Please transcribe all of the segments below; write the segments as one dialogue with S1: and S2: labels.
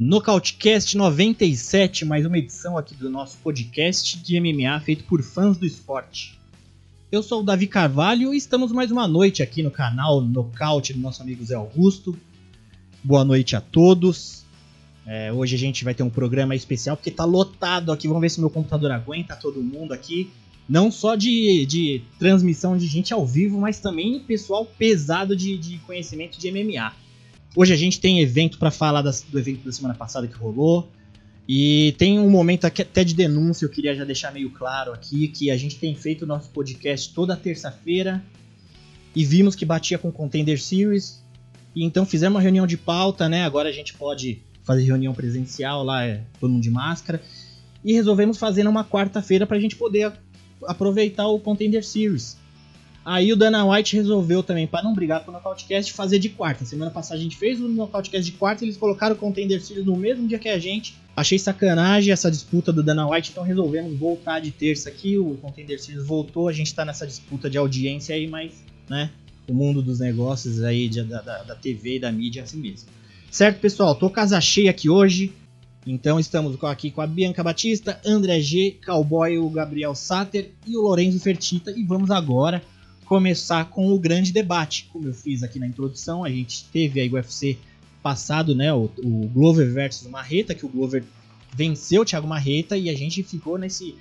S1: Nocautecast 97, mais uma edição aqui do nosso podcast de MMA feito por fãs do esporte. Eu sou o Davi Carvalho e estamos mais uma noite aqui no canal Nocaute do nosso amigo Zé Augusto. Boa noite a todos. É, hoje a gente vai ter um programa especial porque tá lotado aqui. Vamos ver se meu computador aguenta todo mundo aqui. Não só de, de transmissão de gente ao vivo, mas também pessoal pesado de, de conhecimento de MMA. Hoje a gente tem evento para falar das, do evento da semana passada que rolou. E tem um momento até de denúncia, eu queria já deixar meio claro aqui, que a gente tem feito nosso podcast toda terça-feira e vimos que batia com Contender Series. E então fizemos uma reunião de pauta, né? Agora a gente pode fazer reunião presencial lá, é, todo mundo de máscara. E resolvemos fazer numa quarta-feira para a gente poder aproveitar o Contender Series. Aí o Dana White resolveu também, para não brigar com o Nocautecast, fazer de quarta. Semana passada a gente fez o Nocautecast de quarta e eles colocaram o Contender Series no mesmo dia que a gente. Achei sacanagem essa disputa do Dana White, então resolvemos voltar de terça aqui. O Contender Series voltou, a gente tá nessa disputa de audiência aí, mas, né, o mundo dos negócios aí, de, da, da, TV e da mídia é assim mesmo. Certo, pessoal? Tô casa cheia aqui hoje. Então estamos aqui com a Bianca Batista, André G, Cowboy, o Gabriel Sater e o Lorenzo Fertita. E vamos agora começar com o grande debate. Como eu fiz aqui na introdução, a gente teve aí o UFC passado, né, o, o Glover versus Marreta, que o Glover venceu o Thiago Marreta e a gente ficou nesse,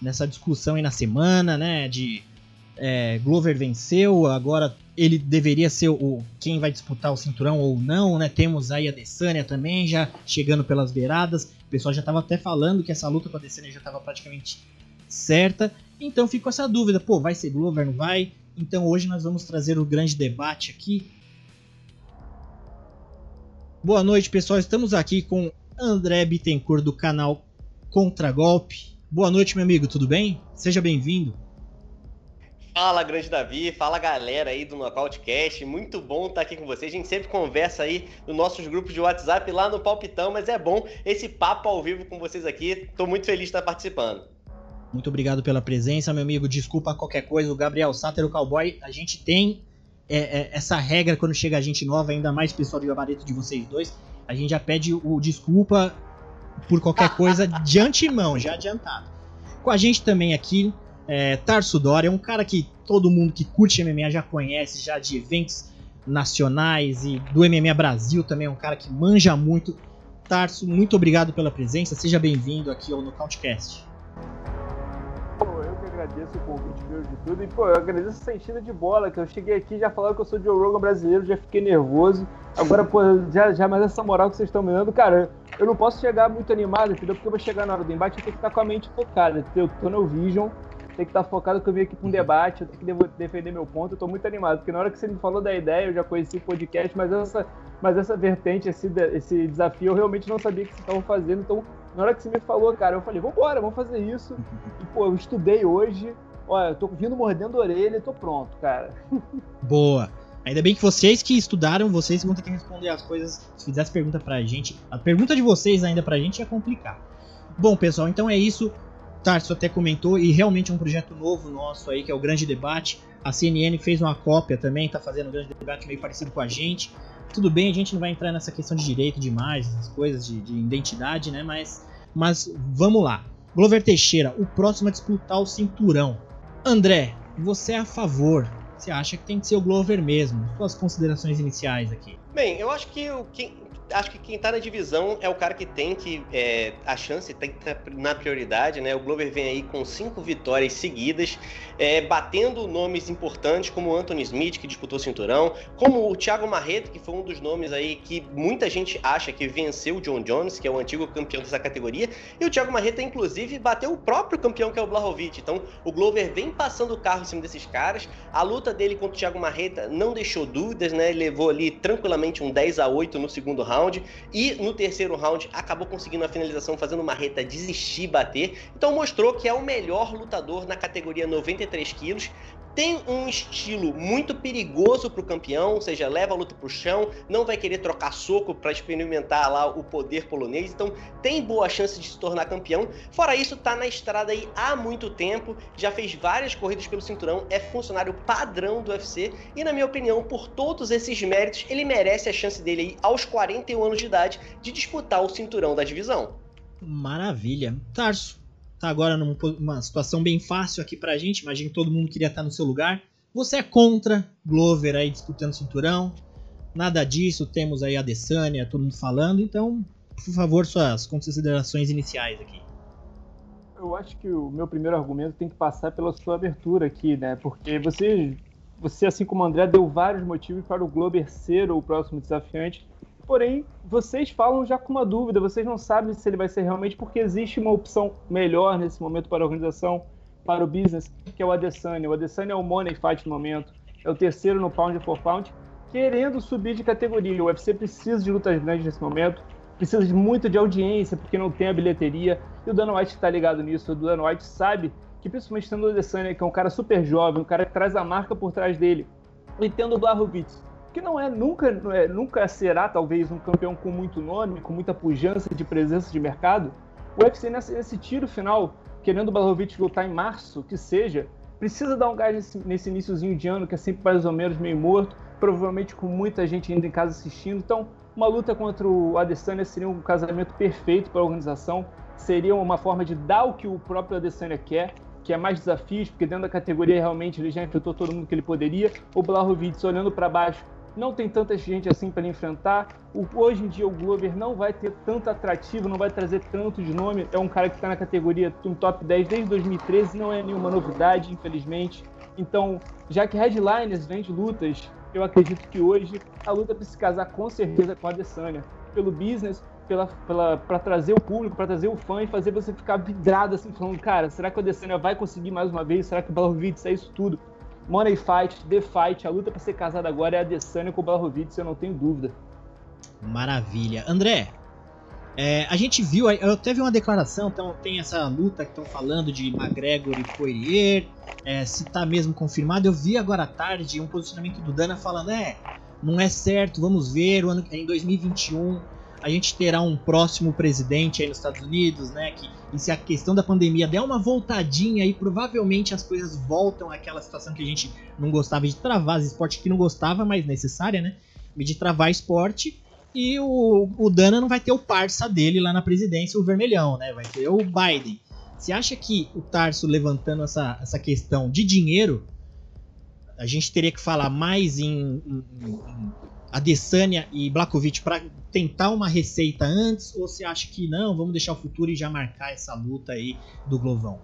S1: nessa discussão aí na semana, né, de é, Glover venceu, agora ele deveria ser o quem vai disputar o cinturão ou não, né? Temos aí a Desânia também já chegando pelas beiradas. O pessoal já estava até falando que essa luta com a Desânia já estava praticamente certa. Então ficou essa dúvida, pô, vai ser Glover, não vai? Então hoje nós vamos trazer o grande debate aqui. Boa noite, pessoal. Estamos aqui com André Bittencourt do canal Contragolpe. Boa noite, meu amigo. Tudo bem? Seja bem-vindo.
S2: Fala, grande Davi. Fala, galera aí do Nocautecast. Muito bom estar aqui com vocês. A gente sempre conversa aí nos nossos grupos de WhatsApp lá no Palpitão, mas é bom esse papo ao vivo com vocês aqui. Estou muito feliz de estar participando.
S1: Muito obrigado pela presença, meu amigo. Desculpa qualquer coisa. O Gabriel Sater, o cowboy, a gente tem é, é, essa regra quando chega a gente nova, ainda mais pessoal de gabarito de vocês dois. A gente já pede o desculpa por qualquer coisa de antemão, já adiantado. Com a gente também aqui, é, Tarso Dória, um cara que todo mundo que curte MMA já conhece, já de eventos nacionais e do MMA Brasil também, é um cara que manja muito. Tarso, muito obrigado pela presença, seja bem-vindo aqui ao Nocautecast
S3: agradeço o convite meu de tudo. E, pô, eu agradeço essa enchida de bola, que eu cheguei aqui já falando que eu sou Joe Rogan brasileiro, já fiquei nervoso. Agora, pô, já, já mais essa moral que vocês estão me dando, cara, eu não posso chegar muito animado, entendeu? Porque eu vou chegar na hora do embate e tenho que estar com a mente focada, entendeu? Eu tô no Vision, tem que estar focado que eu vim aqui para um debate, eu tenho que defender meu ponto, eu tô muito animado, porque na hora que você me falou da ideia, eu já conheci o podcast, mas essa, mas essa vertente, esse, esse desafio, eu realmente não sabia que vocês estavam fazendo, então na hora que você me falou, cara, eu falei, vambora, vamos fazer isso. E, pô, eu estudei hoje. Olha, eu tô vindo mordendo a orelha e tô pronto, cara.
S1: Boa. Ainda bem que vocês que estudaram, vocês vão ter que responder as coisas. Se fizesse pergunta pra gente, a pergunta de vocês ainda pra gente ia complicar. Bom, pessoal, então é isso. Tarso até comentou, e realmente é um projeto novo nosso aí, que é o Grande Debate. A CNN fez uma cópia também, tá fazendo um grande debate meio parecido com a gente. Tudo bem, a gente não vai entrar nessa questão de direito de imagem, essas coisas de, de identidade, né? Mas, mas vamos lá. Glover Teixeira, o próximo a disputar o cinturão. André, você é a favor? Você acha que tem que ser o Glover mesmo? Suas considerações iniciais aqui.
S2: Bem, eu acho que o, quem, acho que quem tá na divisão é o cara que tem que. É, a chance tem que tá na prioridade, né? O Glover vem aí com cinco vitórias seguidas, é, batendo nomes importantes como o Anthony Smith, que disputou o cinturão, como o Thiago Marreta, que foi um dos nomes aí que muita gente acha que venceu o John Jones, que é o antigo campeão dessa categoria. E o Thiago Marreta, inclusive, bateu o próprio campeão, que é o Blahovic. Então, o Glover vem passando o carro em cima desses caras. A luta dele contra o Thiago Marreta não deixou dúvidas, né? Ele levou ali tranquilamente um 10 a 8 no segundo round e no terceiro round acabou conseguindo a finalização fazendo uma reta desistir bater. Então mostrou que é o melhor lutador na categoria 93 quilos. tem um estilo muito perigoso para o campeão, ou seja, leva a luta para o chão, não vai querer trocar soco para experimentar lá o poder polonês, então tem boa chance de se tornar campeão. Fora isso, tá na estrada aí há muito tempo, já fez várias corridas pelo cinturão, é funcionário padrão do UFC e na minha opinião, por todos esses méritos, ele merece a chance dele aí aos 41 anos de idade de disputar o cinturão da divisão.
S1: Maravilha. Tarso, tá agora numa situação bem fácil aqui pra gente. Imagina que todo mundo queria estar no seu lugar. Você é contra Glover aí disputando cinturão. Nada disso, temos aí a Desânia, todo mundo falando. Então, por favor, suas considerações iniciais aqui.
S3: Eu acho que o meu primeiro argumento tem que passar pela sua abertura aqui, né? Porque você, você assim como o André, deu vários motivos para o Glover ser o próximo desafiante porém vocês falam já com uma dúvida, vocês não sabem se ele vai ser realmente, porque existe uma opção melhor nesse momento para a organização, para o business, que é o Adesanya. O Adesanya é o money fight no momento, é o terceiro no pound for pound, querendo subir de categoria. O UFC precisa de lutas grandes nesse momento, precisa de muito de audiência, porque não tem a bilheteria, e o Dana White está ligado nisso, o Dana White sabe que principalmente tendo o Adesanya, que é um cara super jovem, um cara que traz a marca por trás dele, e tendo o Blachowicz, que não é nunca, é, nunca será talvez um campeão com muito nome, com muita pujança de presença de mercado. O UFC nesse, nesse tiro final, querendo o Blachowicz lutar em março, que seja, precisa dar um gás nesse, nesse iníciozinho de ano, que é sempre mais ou menos meio morto, provavelmente com muita gente ainda em casa assistindo. Então, uma luta contra o Adesanya seria um casamento perfeito para a organização, seria uma forma de dar o que o próprio Adesanya quer, que é mais desafios, porque dentro da categoria realmente ele já enfrentou todo mundo que ele poderia. O Blachowicz olhando para baixo não tem tanta gente assim para enfrentar. O, hoje em dia o Glover não vai ter tanto atrativo, não vai trazer tanto de nome. É um cara que está na categoria um top 10 desde 2013, não é nenhuma novidade, infelizmente. Então, já que Headliners vende lutas, eu acredito que hoje a luta precisa se casar com certeza com a Adesanya. Pelo business, pela, pela, trazer o público, para trazer o fã e fazer você ficar vidrado assim, falando, cara, será que a Adesanya vai conseguir mais uma vez? Será que o Blachowicz é isso tudo? Money Fight, The Fight, a luta para ser casada agora é a Adesanya com o Blachowicz, eu não tenho dúvida.
S1: Maravilha. André, é, a gente viu, eu teve uma declaração, então tem essa luta que estão falando de McGregor e Poirier, é, se tá mesmo confirmado. Eu vi agora à tarde um posicionamento do Dana falando, é, não é certo, vamos ver, ano, em 2021 a gente terá um próximo presidente aí nos Estados Unidos, né? Que, e se a questão da pandemia der uma voltadinha aí, provavelmente as coisas voltam àquela situação que a gente não gostava de travar, as esportes que não gostava, mas necessária, né? De travar esporte. E o, o Dana não vai ter o parça dele lá na presidência, o vermelhão, né? Vai ter o Biden. Você acha que o Tarso levantando essa, essa questão de dinheiro, a gente teria que falar mais em, em, em Adesanya e Blakovic para tentar uma receita antes? Ou você acha que não, vamos deixar o futuro e já marcar essa luta aí do Glovão?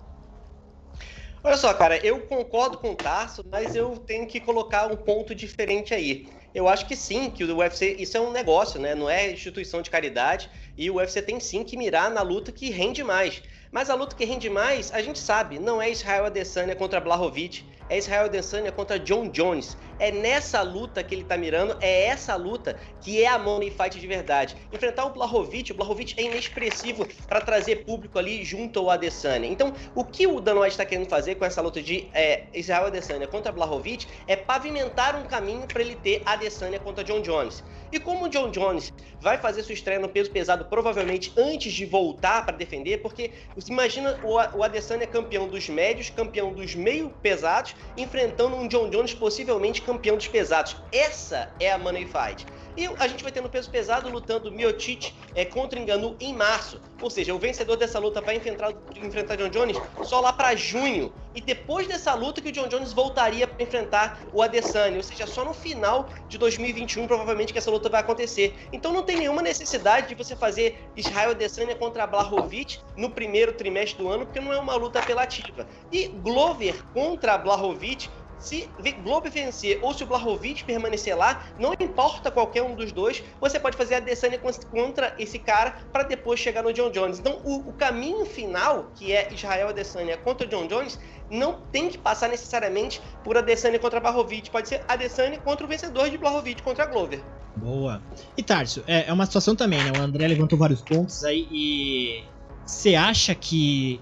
S2: Olha só, cara, eu concordo com o Tarso, mas eu tenho que colocar um ponto diferente aí. Eu acho que sim, que o UFC, isso é um negócio, né? Não é instituição de caridade, e o UFC tem sim que mirar na luta que rende mais. Mas a luta que rende mais, a gente sabe, não é Israel Adesanya contra Blahovic, é Israel Adesanya contra John Jones. É nessa luta que ele tá mirando, é essa luta que é a money fight de verdade. Enfrentar o Blahovic, o Blahovic é inexpressivo para trazer público ali junto ao Adesanya. Então, o que o Dan White está querendo fazer com essa luta de é, Israel Adesanya contra Blahovic é pavimentar um caminho para ele ter Adesanya contra John Jones. E como o John Jones vai fazer sua estreia no peso pesado provavelmente antes de voltar para defender, porque imagina o Adesanya campeão dos médios, campeão dos meio pesados, enfrentando um John Jones possivelmente campeão dos pesados. Essa é a Money Fight. E a gente vai ter no peso pesado lutando Miocic é, contra Enganu em março. Ou seja, o vencedor dessa luta vai enfrentar, enfrentar John Jones só lá para junho. E depois dessa luta que o John Jones voltaria para enfrentar o Adesanya. Ou seja, só no final de 2021 provavelmente que essa luta vai acontecer. Então não tem nenhuma necessidade de você fazer Israel Adesanya contra Blachowicz no primeiro trimestre do ano, porque não é uma luta apelativa. E Glover contra Blachowicz se Globo vencer ou se o Blahovic permanecer lá, não importa qualquer um dos dois, você pode fazer a Adesanya contra esse cara para depois chegar no John Jones. Então, o, o caminho final, que é Israel Adesanya contra o John Jones, não tem que passar necessariamente por Adesanya contra Blahovic. Pode ser Adesanya contra o vencedor de Blahovic contra Glover.
S1: Boa. E Tarso, é, é uma situação também, né? O André levantou vários pontos aí e você acha que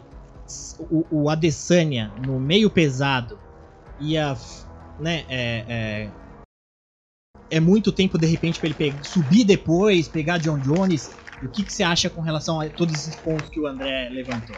S1: o, o Adesanya no meio pesado ia, né, é, é, é muito tempo de repente para ele pegar, subir depois, pegar John Jones. O que, que você acha com relação a todos esses pontos que o André levantou?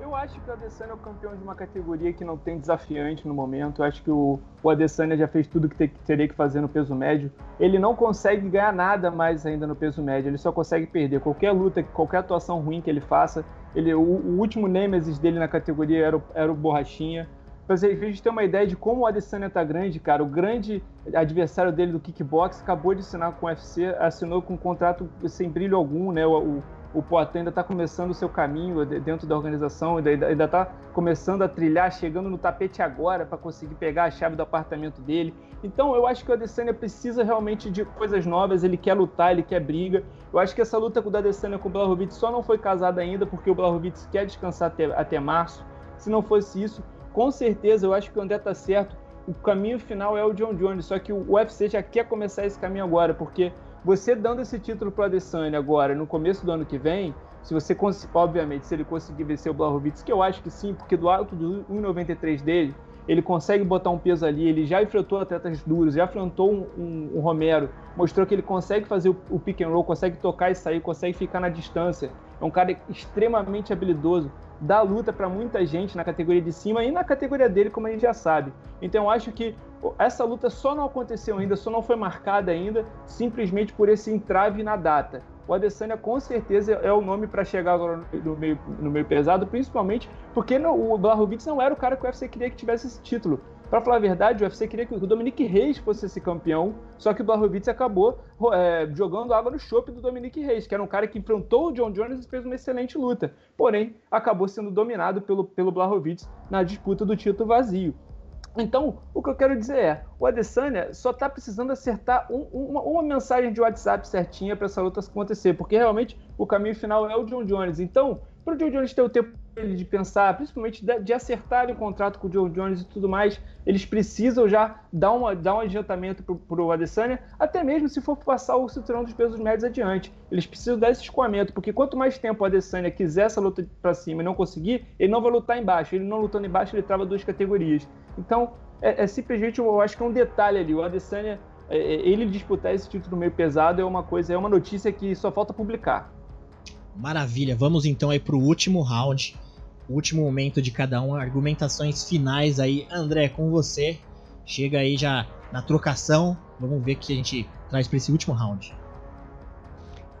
S3: Eu acho que o Adesanya é o campeão de uma categoria que não tem desafiante no momento. Eu acho que o, o Adesanya já fez tudo que, te, que teria que fazer no peso médio. Ele não consegue ganhar nada mais ainda no peso médio. Ele só consegue perder. Qualquer luta, qualquer atuação ruim que ele faça. Ele, o, o último Nemesis dele na categoria era o, era o Borrachinha. Pra vocês terem uma ideia de como o Adesanya tá grande, cara, o grande adversário dele do kickbox acabou de assinar com o UFC, assinou com um contrato sem brilho algum, né? O, o, o Poitin ainda está começando o seu caminho dentro da organização, ainda está começando a trilhar, chegando no tapete agora para conseguir pegar a chave do apartamento dele. Então eu acho que o Adesanya precisa realmente de coisas novas, ele quer lutar, ele quer briga. Eu acho que essa luta do Adesanya com o Blachowicz só não foi casada ainda porque o Blachowicz quer descansar até, até março. Se não fosse isso, com certeza, eu acho que o André tá certo. O caminho final é o John Jones, só que o UFC já quer começar esse caminho agora, porque você dando esse título para Adesanya agora, no começo do ano que vem, se você, obviamente, se ele conseguir vencer o Blachowicz, que eu acho que sim, porque do alto do 1,93 dele, ele consegue botar um peso ali, ele já enfrentou atletas duros, já enfrentou um, um, um Romero, mostrou que ele consegue fazer o, pick and roll, consegue tocar e sair, consegue ficar na distância. É um cara extremamente habilidoso dá luta para muita gente na categoria de cima e na categoria dele, como a gente já sabe. Então eu acho que essa luta só não aconteceu ainda, só não foi marcada ainda, simplesmente por esse entrave na data. O Adesanya com certeza é o nome para chegar agora no meio, no meio pesado, principalmente porque o Blachowicz não era o cara que o UFC queria que tivesse esse título. Para falar a verdade, o UFC queria que o Dominique Reis fosse esse campeão, só que o Blachowicz acabou é, jogando água no chope do Dominique Reis, que era um cara que enfrentou o John Jones e fez uma excelente luta. Porém, acabou sendo dominado pelo, pelo Blachowicz na disputa do título vazio. Então, o que eu quero dizer é, o Adesanya só está precisando acertar um, uma, uma, mensagem de WhatsApp certinha para essa luta acontecer, porque realmente o caminho final é o John Jones. Então, para o John Jones ter o tempo de pensar, principalmente de, acertar o contrato com o John Jones e tudo mais, eles precisam já dar, uma, dar um adiantamento para o Adesanya, até mesmo se for passar o cinturão dos pesos médios adiante. Eles precisam dar esse escoamento, porque quanto mais tempo o Adesanya quiser essa luta para cima e não conseguir, ele não vai lutar embaixo. Ele não lutando embaixo, ele trava duas categorias. Então, é, é simplesmente, eu acho que é um detalhe ali. O Adesanya, é, é ele disputar esse título meio pesado é uma coisa, é uma notícia que só falta publicar.
S1: Maravilha, vamos então aí para o último round, último momento de cada um, argumentações finais aí. André, com você, chega aí já na trocação, vamos ver o que a gente traz para esse último round.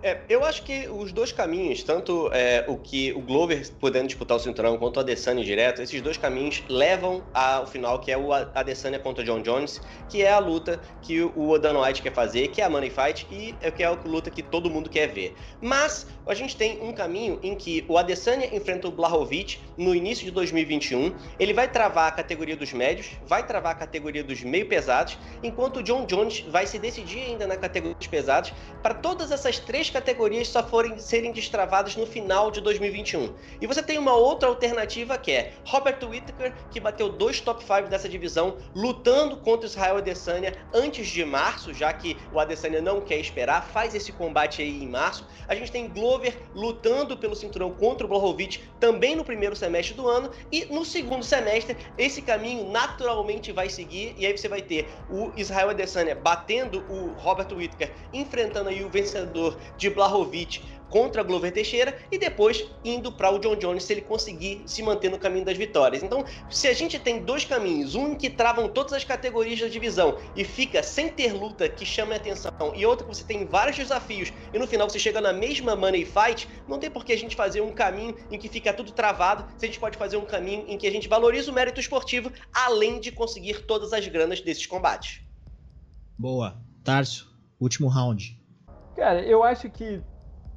S2: É, eu acho que os dois caminhos, tanto é, o que o Glover podendo disputar o cinturão quanto o Adesanya direto, esses dois caminhos levam ao final, que é o Adesanya contra John Jones, que é a luta que o Dana White quer fazer, que é a Money Fight e é que é a luta que todo mundo quer ver. Mas a gente tem um caminho em que o Adesanya enfrenta o Blachowicz no início de 2021, ele vai travar a categoria dos médios, vai travar a categoria dos meio pesados, enquanto o John Jones vai se decidir ainda na categoria dos pesados para todas essas três categorias só forem serem destravadas no final de 2021. E você tem uma outra alternativa que é Robert Whittaker, que bateu dois top 5 dessa divisão, lutando contra Israel Adesanya antes de março, já que o Adesanya não quer esperar, faz esse combate aí em março. A gente tem Glover lutando pelo cinturão contra o Blachowicz também no primeiro semestre do ano e no segundo semestre esse caminho naturalmente vai seguir e aí você vai ter o Israel Adesanya batendo o Robert Whittaker, enfrentando aí o vencedor de Blachowicz contra Glover Teixeira e depois indo para o John Jones se ele conseguir se manter no caminho das vitórias. Então, se a gente tem dois caminhos, um que travam todas as categorias da divisão e fica sem ter luta que chame a atenção, e outro que você tem vários desafios e no final você chega na mesma money fight, não tem por que a gente fazer um caminho em que fica tudo travado, se a gente pode fazer um caminho em que a gente valoriza o mérito esportivo, além de conseguir todas as granas desses combates.
S1: Boa. Tarso, último round.
S3: Cara, eu acho que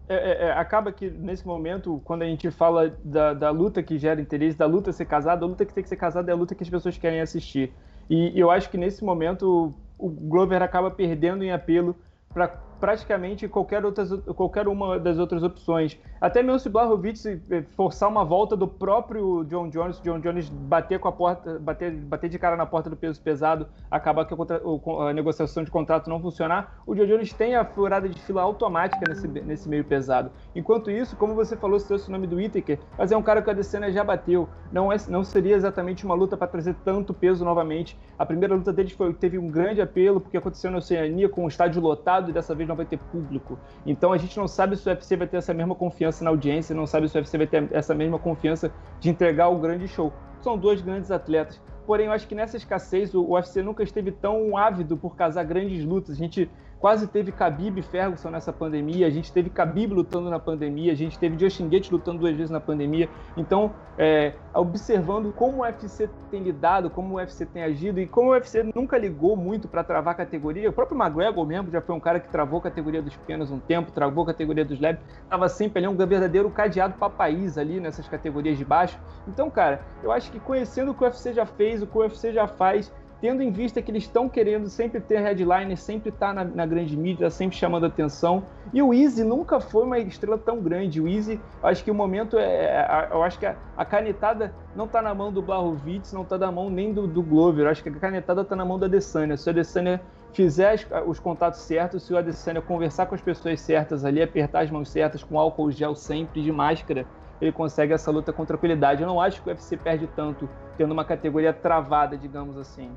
S3: é, é, é, acaba que nesse momento, quando a gente fala da, da, luta que gera interesse, da luta ser casada, a luta que tem que ser casada é a luta que as pessoas querem assistir. E eu acho que nesse momento o Glover acaba perdendo em apelo para praticamente qualquer, outras, qualquer uma das outras opções. Até mesmo se o Blachowicz eh, forçar uma volta do próprio John Jones, John Jones bater com a porta, bater, bater de cara na porta do peso pesado, acabar que a, a negociação de contrato não funcionar, o John Jones tem a furada de fila automática nesse, nesse meio pesado. Enquanto isso, como você falou, se trouxe o nome do Whittaker, mas é um cara que a Adesanya já bateu. Não, é, não seria exatamente uma luta para trazer tanto peso novamente. A primeira luta deles foi, teve um grande apelo, porque aconteceu na Oceania com o estádio lotado e dessa vez não vai ter público. Então a gente não sabe se o UFC vai ter essa mesma confiança na audiência, não sabe se o UFC vai ter essa mesma confiança de entregar o grande show. São dois grandes atletas. Porém, eu acho que nessa escassez o UFC nunca esteve tão ávido por casar grandes lutas. A gente quase teve Khabib e Ferguson nessa pandemia, a gente teve Khabib lutando na pandemia, a gente teve Justin Gates lutando duas vezes na pandemia. Então, é, observando como o UFC tem lidado, como o UFC tem agido e como o UFC nunca ligou muito para travar a categoria. O próprio McGregor mesmo já foi um cara que travou a categoria dos pequenos um tempo, travou a categoria dos leves, estava sempre ali um verdadeiro cadeado para país ali nessas categorias de baixo. Então, cara, eu acho que conhecendo o que o UFC já fez, o que o UFC já faz, tendo em vista que eles estão querendo sempre ter headliner, sempre estar tá na, na, grande mídia, sempre chamando atenção. E o Easy nunca foi uma estrela tão grande. O Easy, acho que o momento é. é eu acho que a, a canetada não está na mão do Blachowicz, não está na mão nem do, do Glover. Eu acho que a canetada está na mão da Adesanya. Se a Adesanya fizer os contatos certos, se o Adesanya conversar com as pessoas certas ali, apertar as mãos certas com álcool gel sempre, de máscara, ele consegue essa luta com tranquilidade. Eu não acho que o UFC perde tanto tendo uma categoria travada, digamos assim.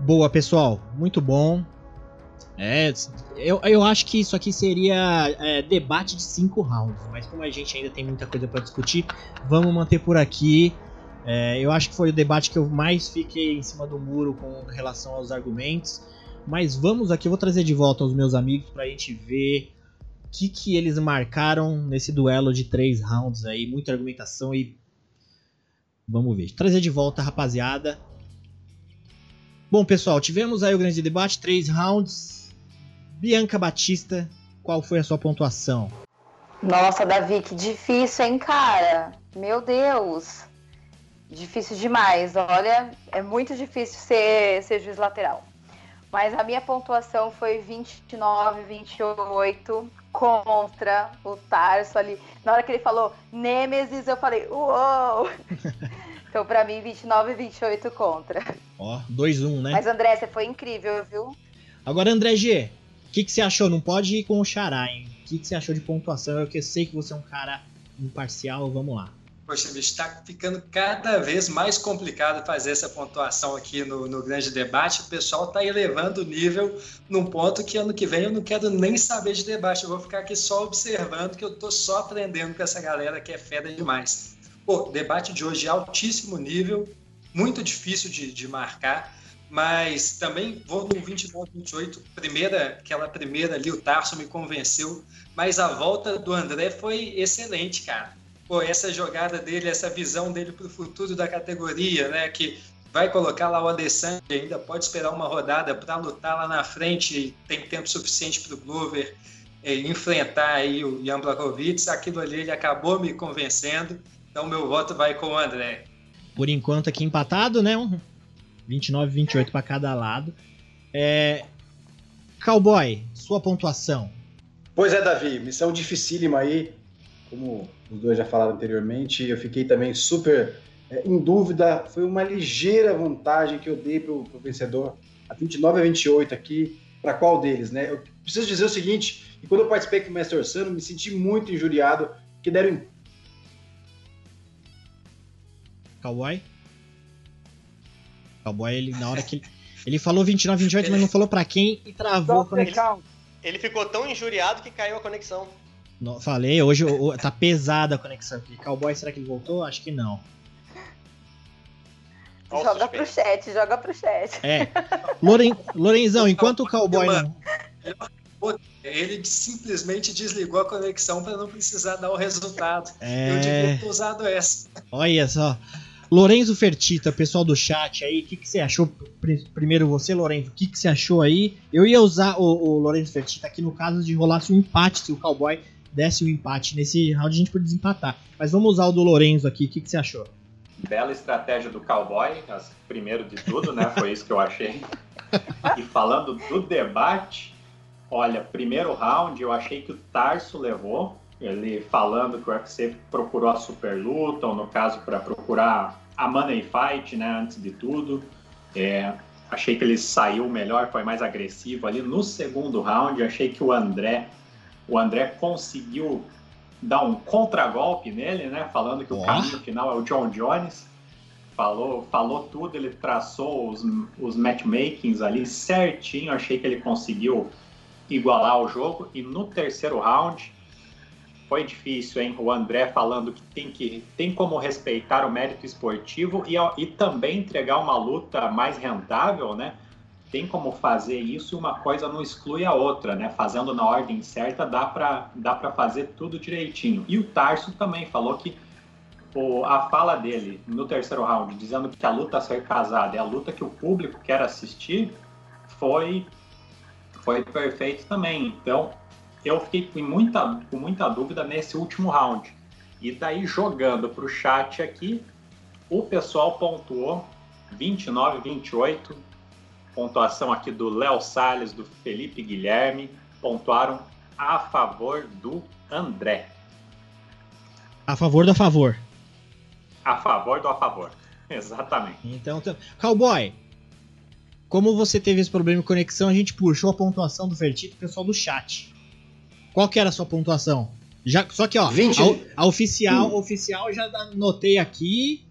S1: Boa, pessoal. Muito bom. É, eu, eu acho que isso aqui seria é, debate de cinco rounds, mas como a gente ainda tem muita coisa para discutir, vamos manter por aqui. É, eu acho que foi o debate que eu mais fiquei em cima do muro com relação aos argumentos. Mas vamos aqui, eu vou trazer de volta os meus amigos para a gente ver o que, que eles marcaram nesse duelo de três rounds aí, muita argumentação e vamos ver. Trazer de volta, rapaziada. Bom, pessoal, tivemos aí o grande debate, três rounds. Bianca Batista, qual foi a sua pontuação?
S4: Nossa, Davi, que difícil, hein, cara? Meu Deus. Difícil demais. Olha, é muito difícil ser, ser juiz lateral. Mas a minha pontuação foi 29, 28 contra o Tarso ali. Na hora que ele falou Nemesis, eu falei, uou! Então, pra mim, 29 e 28 contra.
S1: Ó, 2-1, né?
S4: Mas, André, você foi incrível, viu?
S1: Agora, André G, o que, que você achou? Não pode ir com o Xará, hein? O que, que você achou de pontuação? Eu que sei que você é um cara imparcial, vamos lá.
S5: Poxa, bicho, está ficando cada vez mais complicado fazer essa pontuação aqui no, no grande debate. O pessoal está elevando o nível num ponto que ano que vem eu não quero nem saber de debate. Eu vou ficar aqui só observando, que eu estou só aprendendo com essa galera que é fera demais. Pô, debate de hoje é altíssimo nível, muito difícil de, de marcar, mas também vou no 29, 28, primeira, aquela primeira ali, o Tarso me convenceu, mas a volta do André foi excelente, cara. Pô, essa jogada dele, essa visão dele para o futuro da categoria, né, que vai colocar lá o Adesanya, ainda pode esperar uma rodada para lutar lá na frente, tem tempo suficiente para o Glover é, enfrentar aí o Jan Blachowicz, aquilo ali ele acabou me convencendo, então meu voto vai com o André.
S1: Por enquanto aqui empatado, né? 29 28 para cada lado. É... Cowboy, sua pontuação.
S6: Pois é, Davi, missão dificílima aí. Como os dois já falaram anteriormente, eu fiquei também super é, em dúvida. Foi uma ligeira vantagem que eu dei pro, pro vencedor. A 29 a 28 aqui. Para qual deles, né? Eu preciso dizer o seguinte: que quando eu participei com o Mestre Orsano, me senti muito injuriado, que deram
S1: Cowboy. Cowboy, ele, na hora que. Ele falou 29, 28, mas não falou pra quem e travou a conexão.
S2: Ele ficou tão injuriado que caiu a conexão.
S1: Não, falei, hoje tá pesada a conexão aqui. Cowboy, será que ele voltou? Acho que não.
S4: Joga pro chat, joga pro chat.
S1: É. Loren, Lorenzão, enquanto o cowboy não.
S5: Ele simplesmente desligou a conexão para não precisar dar o resultado. É... Eu devia ter usado essa.
S1: Olha só. Lorenzo Fertita, pessoal do chat aí, o que, que você achou? Primeiro você, Lorenzo, o que, que você achou aí? Eu ia usar o, o Lorenzo Fertita aqui no caso de rolasse um empate, se o Cowboy desse um empate. Nesse round a gente pode desempatar. Mas vamos usar o do Lorenzo aqui, o que, que você achou?
S7: Bela estratégia do Cowboy, primeiro de tudo, né? Foi isso que eu achei. E falando do debate,
S8: Olha, primeiro round eu achei que o Tarso levou, ele falando que o UFC procurou a super luta, ou no caso para procurar a money fight, né, antes de tudo. É, achei que ele saiu melhor, foi mais agressivo ali. No segundo round, achei que o André, o André conseguiu dar um contragolpe nele, né, falando que o caminho final é o John Jones. Falou, falou tudo, ele traçou os, os matchmakings ali certinho. Achei que ele conseguiu igualar o jogo. E no terceiro round, foi difícil, hein? O André falando que tem, que tem como respeitar o mérito esportivo e, e também entregar uma luta mais rentável, né? Tem como fazer isso e uma coisa não exclui a outra, né? Fazendo na ordem certa dá para dá fazer tudo direitinho. E o Tarso também falou que o, a fala dele no terceiro round, dizendo que a luta a ser casada é a luta que o público quer assistir, foi, foi perfeito também. Então, eu fiquei com muita, com muita dúvida nesse último round. E daí, jogando para o chat aqui, o pessoal pontuou 29, 28. Pontuação aqui do Léo Salles, do Felipe Guilherme, pontuaram a favor do André.
S1: A favor do a favor.
S8: A favor do a favor. Exatamente.
S1: Então, Cowboy, como você teve esse problema de conexão, a gente puxou a pontuação do Fertito pessoal do chat. Qual que era a sua pontuação? Já, só que, ó, 20... a, a, oficial, hum. oficial já anotei aqui,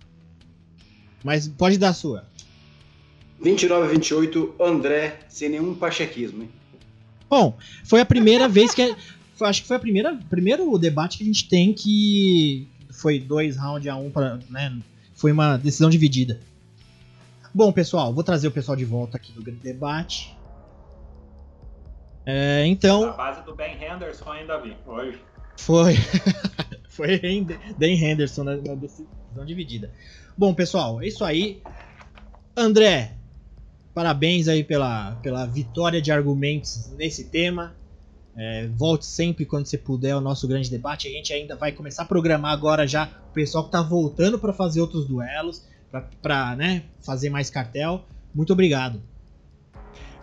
S1: mas pode dar a sua.
S6: 29 28, André, sem nenhum pachequismo, hein?
S1: Bom, foi a primeira vez que. Acho que foi a primeira primeiro debate que a gente tem que foi dois rounds a um para, né? Foi uma decisão dividida. Bom, pessoal, vou trazer o pessoal de volta aqui do debate. É, então.
S8: A base do Ben Henderson ainda vi hoje.
S1: Foi. Foi Dan Henderson na, na decisão dividida. Bom, pessoal, é isso aí. André, parabéns aí pela, pela vitória de argumentos nesse tema. É, volte sempre quando você puder ao nosso grande debate. A gente ainda vai começar a programar agora já o pessoal que está voltando para fazer outros duelos, para né, fazer mais cartel. Muito obrigado.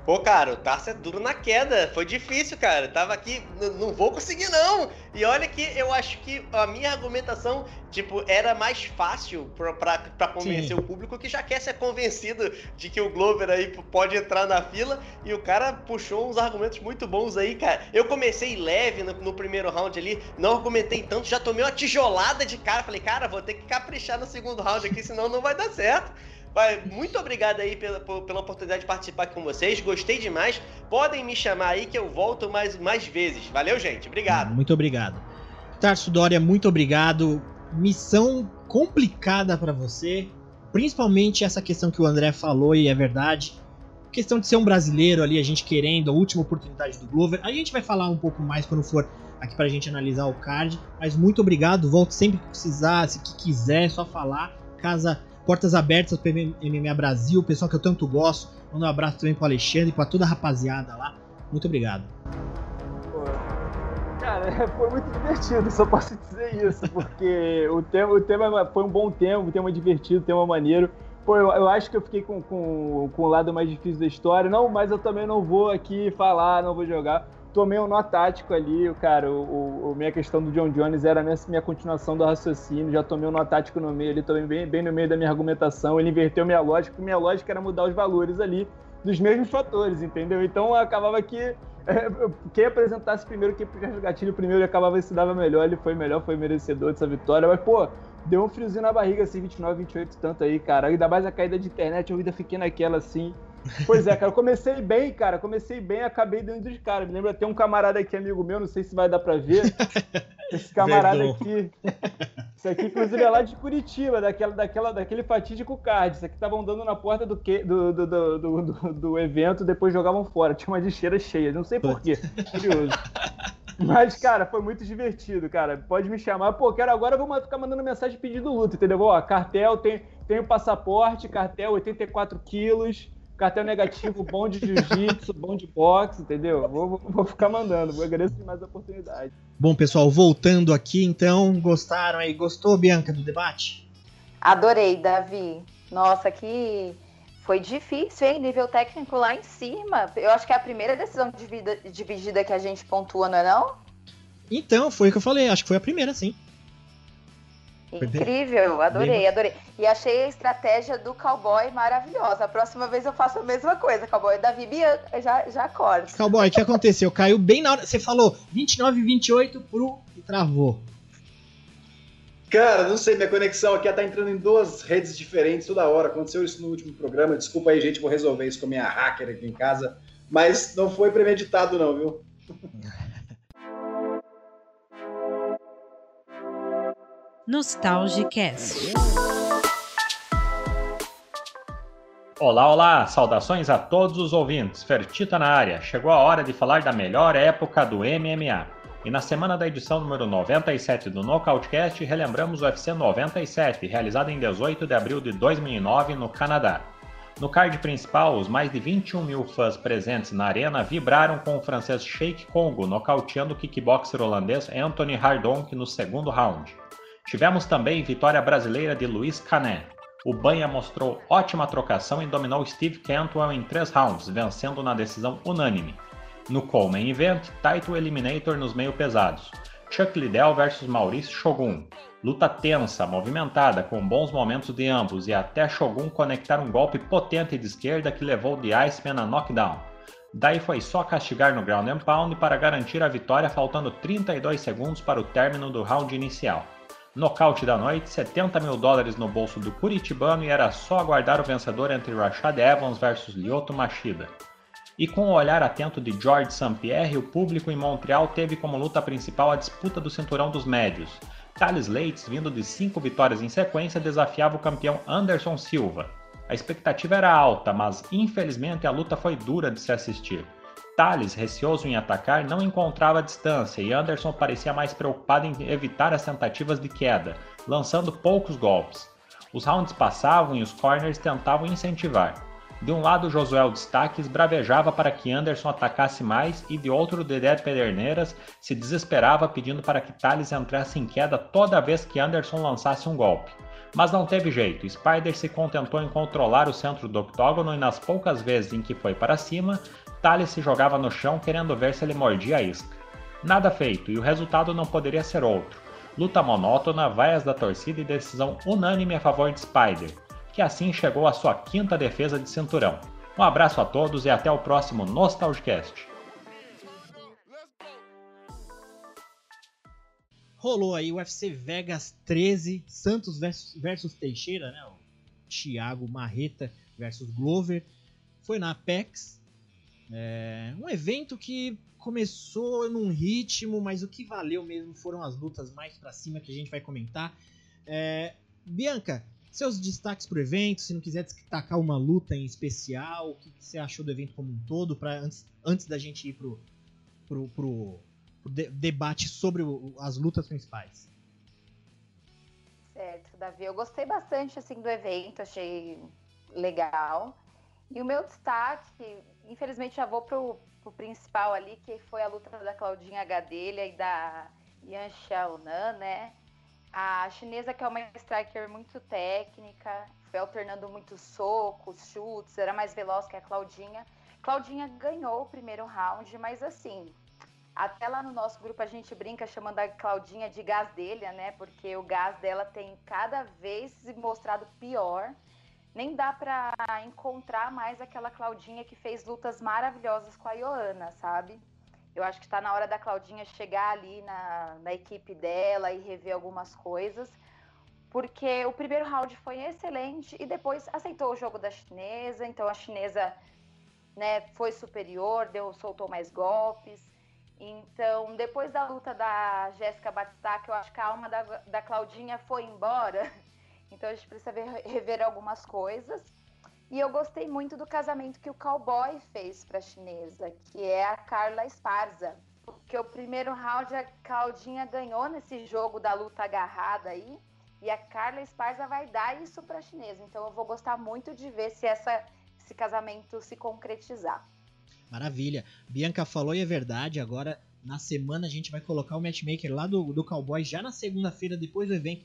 S2: Pô, cara, o Tarso é duro na queda. Foi difícil, cara. tava aqui, não vou conseguir, não. E olha que eu acho que a minha argumentação, tipo, era mais fácil pra convencer Sim. o público que já quer ser convencido de que o Glover aí pode entrar na fila. E o cara puxou uns argumentos muito bons aí, cara. Eu comecei leve no, no primeiro round ali, não argumentei tanto, já tomei uma tijolada de cara. Falei, cara, vou ter que caprichar no segundo round aqui, senão não vai dar certo. Muito obrigado aí pela, pela oportunidade de participar com vocês. Gostei demais. Podem me chamar aí que eu volto mais, mais vezes. Valeu, gente. Obrigado.
S1: Muito obrigado. Tarso Dória, muito obrigado. Missão complicada para você. Principalmente essa questão que o André falou e é verdade. Questão de ser um brasileiro ali, a gente querendo a última oportunidade do Glover. A gente vai falar um pouco mais quando for aqui pra gente analisar o card. Mas muito obrigado. Volte sempre que precisar, se quiser, é só falar. Casa Portas abertas para MMA Brasil, o pessoal que eu tanto gosto. Manda um abraço também pro Alexandre e pra toda a rapaziada lá. Muito obrigado.
S3: Cara, foi muito divertido, só posso dizer isso, porque o tema, o tema foi um bom tema, um tema divertido, um tema maneiro. Pô, eu, eu, acho que eu fiquei com, com, com o lado mais difícil da história. Não, mas eu também não vou aqui falar, não vou jogar tomei um nó tático ali, cara. O, o, minha questão do John Jones era nessa minha continuação do raciocínio. Já tomei um nó tático no meio ali, também bem, bem no meio da minha argumentação. Ele inverteu minha lógica, minha lógica era mudar os valores ali dos mesmos fatores, entendeu? Então acabava que é, quem apresentasse primeiro, quem puxasse o gatilho primeiro, acabava se dava melhor. Ele foi melhor, foi merecedor dessa vitória. Mas, pô, deu um friozinho na barriga, assim, 29, 28, tanto aí, cara. Ainda mais a caída de internet, eu ainda fiquei naquela assim. Pois é, cara, eu comecei bem, cara, comecei bem, acabei dentro dos caras. Me lembra até um camarada aqui, amigo meu, não sei se vai dar pra ver. Esse camarada aqui. Isso aqui, inclusive, é lá de Curitiba, daquela, daquela, daquele fatídico card. Isso aqui estavam dando na porta do, que, do, do, do, do, do evento, depois jogavam fora. Tinha uma lixeira cheia, não sei porquê. Curioso. Mas, cara, foi muito divertido, cara. Pode me chamar. Pô, quero agora, vou ficar mandando mensagem pedindo luta, entendeu? Ó, cartel, tem, tem o passaporte, cartel, 84 quilos cartel negativo, bom de jiu-jitsu, bom de boxe, entendeu? Vou, vou ficar mandando, vou agradecer mais a oportunidade.
S1: Bom, pessoal, voltando aqui, então, gostaram aí? Gostou, Bianca, do debate?
S4: Adorei, Davi. Nossa, que Foi difícil, hein? Nível técnico lá em cima. Eu acho que é a primeira decisão dividida, dividida que a gente pontua, não é não?
S1: Então, foi o que eu falei, acho que foi a primeira, sim.
S4: Incrível, adorei, adorei. E achei a estratégia do cowboy maravilhosa. A próxima vez eu faço a mesma coisa, cowboy. Davi Bianca, já, já acorda.
S1: Cowboy, o que aconteceu? Caiu bem na hora. Você falou 29 e 28 pro. e travou.
S6: Cara, não sei, minha conexão aqui tá entrando em duas redes diferentes toda hora. Aconteceu isso no último programa. Desculpa aí, gente, vou resolver isso com a minha hacker aqui em casa. Mas não foi premeditado, não, viu?
S9: Nostalgicast.
S8: Olá, olá! Saudações a todos os ouvintes. Fertita na área. Chegou a hora de falar da melhor época do MMA. E na semana da edição número 97 do Nocautecast, relembramos o UFC 97, realizado em 18 de abril de 2009 no Canadá. No card principal, os mais de 21 mil fãs presentes na arena vibraram com o francês Sheik Congo nocauteando o kickboxer holandês Anthony Hardonk no segundo round. Tivemos também vitória brasileira de Luiz Cané. O Banha mostrou ótima trocação e dominou Steve Cantwell em três rounds, vencendo na decisão unânime. No Coleman Event, Title Eliminator nos meio pesados. Chuck Liddell versus Maurício Shogun. Luta tensa, movimentada, com bons momentos de ambos e até Shogun conectar um golpe potente de esquerda que levou The Iceman a knockdown. Daí foi só castigar no ground and pound para garantir a vitória faltando 32 segundos para o término do round inicial. Nocaute da noite, 70 mil dólares no bolso do Curitibano e era só aguardar o vencedor entre Rashad Evans versus Lyoto Machida. E com o olhar atento de George St. Pierre, o público em Montreal teve como luta principal a disputa do cinturão dos médios. Thales Leites, vindo de cinco vitórias em sequência, desafiava o campeão Anderson Silva. A expectativa era alta, mas infelizmente a luta foi dura de se assistir. Thales, receoso em atacar, não encontrava distância e Anderson parecia mais preocupado em evitar as tentativas de queda, lançando poucos golpes. Os rounds passavam e os corners tentavam incentivar. De um lado, Josué Destaques bravejava para que Anderson atacasse mais e de outro, Dedé Pederneiras se desesperava pedindo para que Thales entrasse em queda toda vez que Anderson lançasse um golpe. Mas não teve jeito, Spider se contentou em controlar o centro do octógono e nas poucas vezes em que foi para cima, Thales se jogava no chão querendo ver se ele mordia a isca. Nada feito, e o resultado não poderia ser outro. Luta monótona, vaias da torcida e decisão unânime a favor de Spider, que assim chegou à sua quinta defesa de cinturão. Um abraço a todos e até o próximo Nostalgicast.
S1: Rolou aí o UFC Vegas 13, Santos versus, Teixeira, né? O Thiago Marreta versus Glover. Foi na Apex, é um evento que começou num ritmo, mas o que valeu mesmo foram as lutas mais para cima que a gente vai comentar. É, Bianca, seus destaques pro evento, se não quiser destacar uma luta em especial, o que, você achou do evento como um todo, para antes, antes da gente ir pro, pro, pro, pro de, debate sobre o, as lutas principais.
S4: Certo, Davi, eu gostei bastante assim do evento, achei legal. E o meu destaque, infelizmente já vou pro, pro principal ali, que foi a luta da Claudinha Gadelha e da Yan Xiaonan, né? A chinesa, que é uma striker muito técnica, foi alternando muitos socos, chutes, era mais veloz que a Claudinha. Claudinha ganhou o primeiro round, mas assim, até lá no nosso grupo a gente brinca chamando a Claudinha de gás dele, né? Porque o gás dela tem cada vez se mostrado pior nem dá para encontrar mais aquela Claudinha que fez lutas maravilhosas com a Ioana, sabe? Eu acho que está na hora da Claudinha chegar ali na, na equipe dela e rever algumas coisas, porque o primeiro round foi excelente e depois aceitou o jogo da chinesa, então a chinesa né, foi superior, deu, soltou mais golpes. Então, depois da luta da Jéssica Batistaca, eu acho que a alma da, da Claudinha foi embora então a gente precisa ver, rever algumas coisas. E eu gostei muito do casamento que o cowboy fez para a chinesa, que é a Carla Esparza. Porque o primeiro round a Claudinha ganhou nesse jogo da luta agarrada aí. E a Carla Esparza vai dar isso para a chinesa. Então eu vou gostar muito de ver se essa, esse casamento se concretizar.
S1: Maravilha. Bianca falou e é verdade. Agora, na semana, a gente vai colocar o matchmaker lá do, do Cowboy já na segunda-feira, depois do evento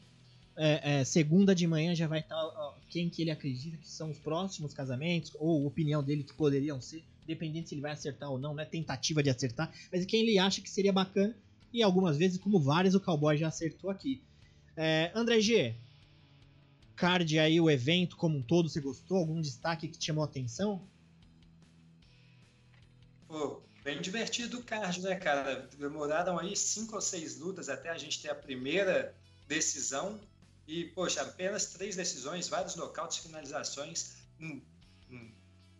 S1: é, é, segunda de manhã já vai estar quem que ele acredita que são os próximos casamentos, ou opinião dele que poderiam ser, dependendo se ele vai acertar ou não, não é tentativa de acertar, mas quem ele acha que seria bacana, e algumas vezes, como várias, o Cowboy já acertou aqui. É, André G, card aí, o evento como um todo, você gostou? Algum destaque que te chamou a atenção?
S5: Pô, bem divertido o card, né, cara? Demoraram aí cinco ou seis lutas até a gente ter a primeira decisão. E, poxa, apenas três decisões, vários nocautes, finalizações, um, um,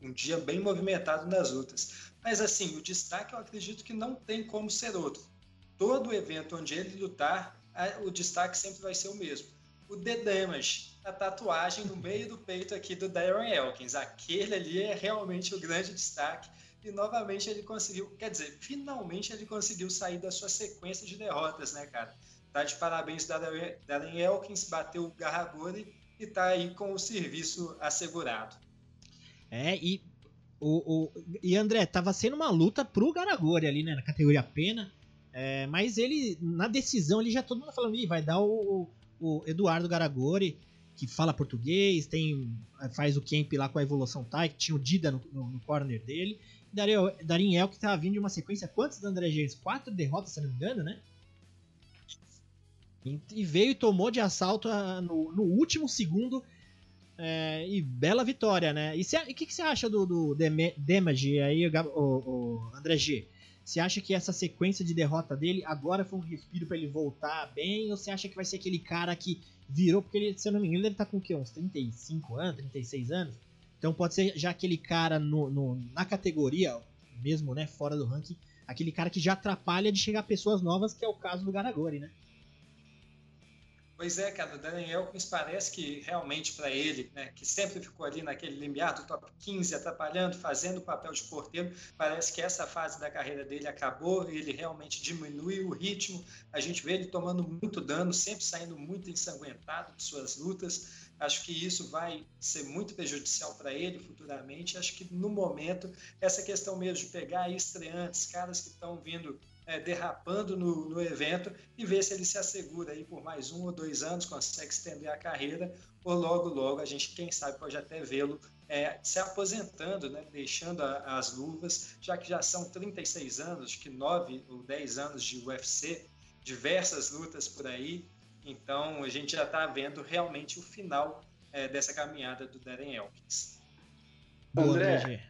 S5: um dia bem movimentado nas lutas. Mas, assim, o destaque eu acredito que não tem como ser outro. Todo evento onde ele lutar, o destaque sempre vai ser o mesmo. O The Damage, a tatuagem no meio do peito aqui do Darren Elkins. Aquele ali é realmente o grande destaque e novamente ele conseguiu, quer dizer, finalmente ele conseguiu sair da sua sequência de derrotas, né, cara? Tá de parabéns, Darren Elkins, bateu o Garragori e tá aí com o serviço assegurado.
S1: É, e o, o e André, tava sendo uma luta pro Garagori ali, né, na categoria pena, é, mas ele, na decisão, ele já todo mundo falando, Ih, vai dar o, o Eduardo Garagori, que fala português, tem faz o camp lá com a evolução Tai, que tinha o Dida no, no, no corner dele, Darin El, que tava vindo de uma sequência, quantos André James? Quatro derrotas, se não me engano, né? E veio e tomou de assalto a, no, no, último segundo. É, e bela vitória, né? E o que, que você acha do, do Damage aí, o, o, André G? Você acha que essa sequência de derrota dele agora foi um respiro para ele voltar bem? Ou você acha que vai ser aquele cara que virou? Porque ele, se eu não me engano, ele tá com o quê? Uns 35 anos, 36 anos? Então pode ser já aquele cara no, no, na categoria, mesmo né, fora do ranking, aquele cara que já atrapalha de chegar pessoas novas, que é o caso do Garagori, né?
S5: Pois é, cara, o Daniel Elkins parece que realmente para ele, né, que sempre ficou ali naquele limiar do top 15, atrapalhando, fazendo o papel de porteiro, parece que essa fase da carreira dele acabou, ele realmente diminuiu o ritmo, a gente vê ele tomando muito dano, sempre saindo muito ensanguentado de suas lutas, acho que isso vai ser muito prejudicial para ele futuramente, acho que no momento, essa questão mesmo de pegar estreantes, caras que estão vindo é, derrapando no, no, evento e ver se ele se assegura aí por mais um ou dois anos, consegue estender a carreira, ou logo, logo a gente, quem sabe, pode até vê-lo é, se aposentando, né, deixando a, as luvas, já que já são 36 anos, que 9 ou 10 anos de UFC, diversas lutas por aí, então a gente já está vendo realmente o final é, dessa caminhada do Darren Elkins.
S6: André,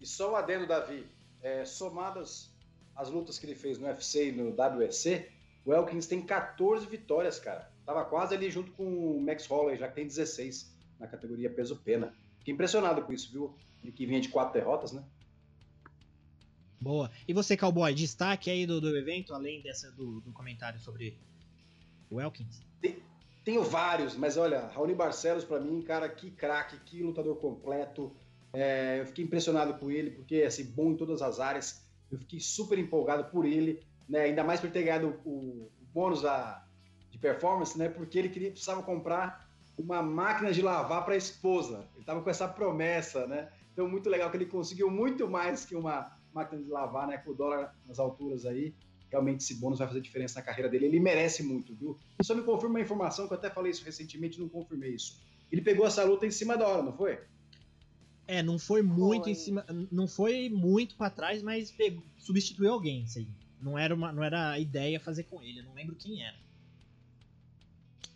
S6: e só o adendo, Davi, é, somadas as lutas que ele fez no UFC e no WEC, o Elkins tem 14 vitórias, cara. Tava quase ali junto com o Max Holloway, já que tem 16 na categoria peso-pena. Fiquei impressionado com isso, viu? Ele que vinha de quatro derrotas, né?
S1: Boa. E você, Cowboy, destaque aí do, do evento, além dessa do, do comentário sobre o Elkins?
S6: Tem, tenho vários, mas olha, Raoni Barcelos, para mim, cara, que craque, que lutador completo. É, eu fiquei impressionado com ele, porque assim, bom em todas as áreas eu fiquei super empolgado por ele, né? Ainda mais por ter ganhado o, o bônus da, de performance, né? Porque ele queria, precisava comprar uma máquina de lavar para a esposa. Ele estava com essa promessa, né? Então, muito legal que ele conseguiu muito mais que uma máquina de lavar, né? Com o dólar nas alturas aí. Realmente esse bônus vai fazer diferença na carreira dele. Ele merece muito, viu? E só me confirma uma informação que eu até falei isso recentemente, não confirmei isso. Ele pegou essa luta em cima da hora, não foi?
S1: É, não foi muito foi. em cima. Não foi muito para trás, mas pegou, substituiu alguém, isso aí. Não era, uma, não era a ideia fazer com ele, eu não lembro quem era.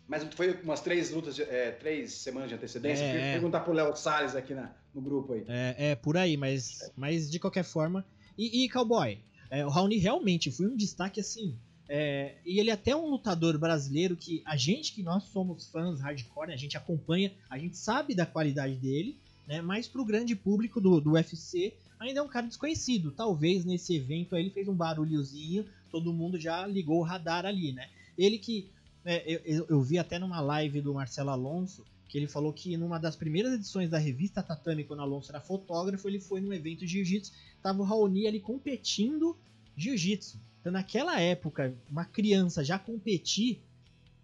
S6: Mas foi umas três lutas, é, três semanas de antecedência. É, é. perguntar pro Léo Salles aqui na, no grupo aí.
S1: É, é por aí, mas, mas de qualquer forma. E, e Cowboy, é, o Raoni realmente foi um destaque assim. É, e ele é até um lutador brasileiro que a gente, que nós somos fãs hardcore, a gente acompanha, a gente sabe da qualidade dele né? Mas para o grande público do, do UFC ainda é um cara desconhecido. Talvez nesse evento aí ele fez um barulhozinho, todo mundo já ligou o radar ali, né? Ele que é, eu, eu, vi até numa live do Marcelo Alonso que ele falou que numa das primeiras edições da revista Tatame, quando Alonso era fotógrafo, ele foi num evento de jiu-jitsu, tava o Raoni ali competindo jiu-jitsu. Então naquela época, uma criança já competir,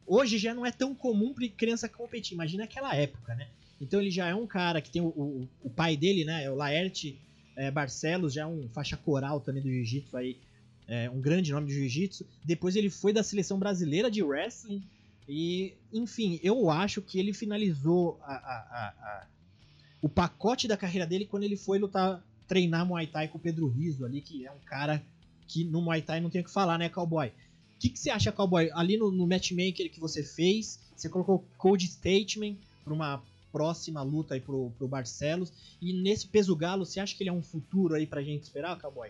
S1: hoje já não é tão comum para criança competir. Imagina aquela época, né? Então ele já é um cara que tem o, o, o pai dele, né? É o Laerte é, Barcelos, já é um faixa coral também do jiu-jitsu aí. É, um grande nome de jiu-jitsu. Depois ele foi da seleção brasileira de wrestling. E, enfim, eu acho que ele finalizou a, a, a, o pacote da carreira dele quando ele foi lutar, treinar Muay Thai com o Pedro Riso ali, que é um cara que no Muay Thai não tem o que falar, né, cowboy? O que, que você acha, cowboy? Ali no, no matchmaker que você fez, você colocou Code Statement para uma próxima luta aí pro, pro Barcelos. E nesse peso galo, você acha que ele é um futuro aí pra gente esperar, cowboy?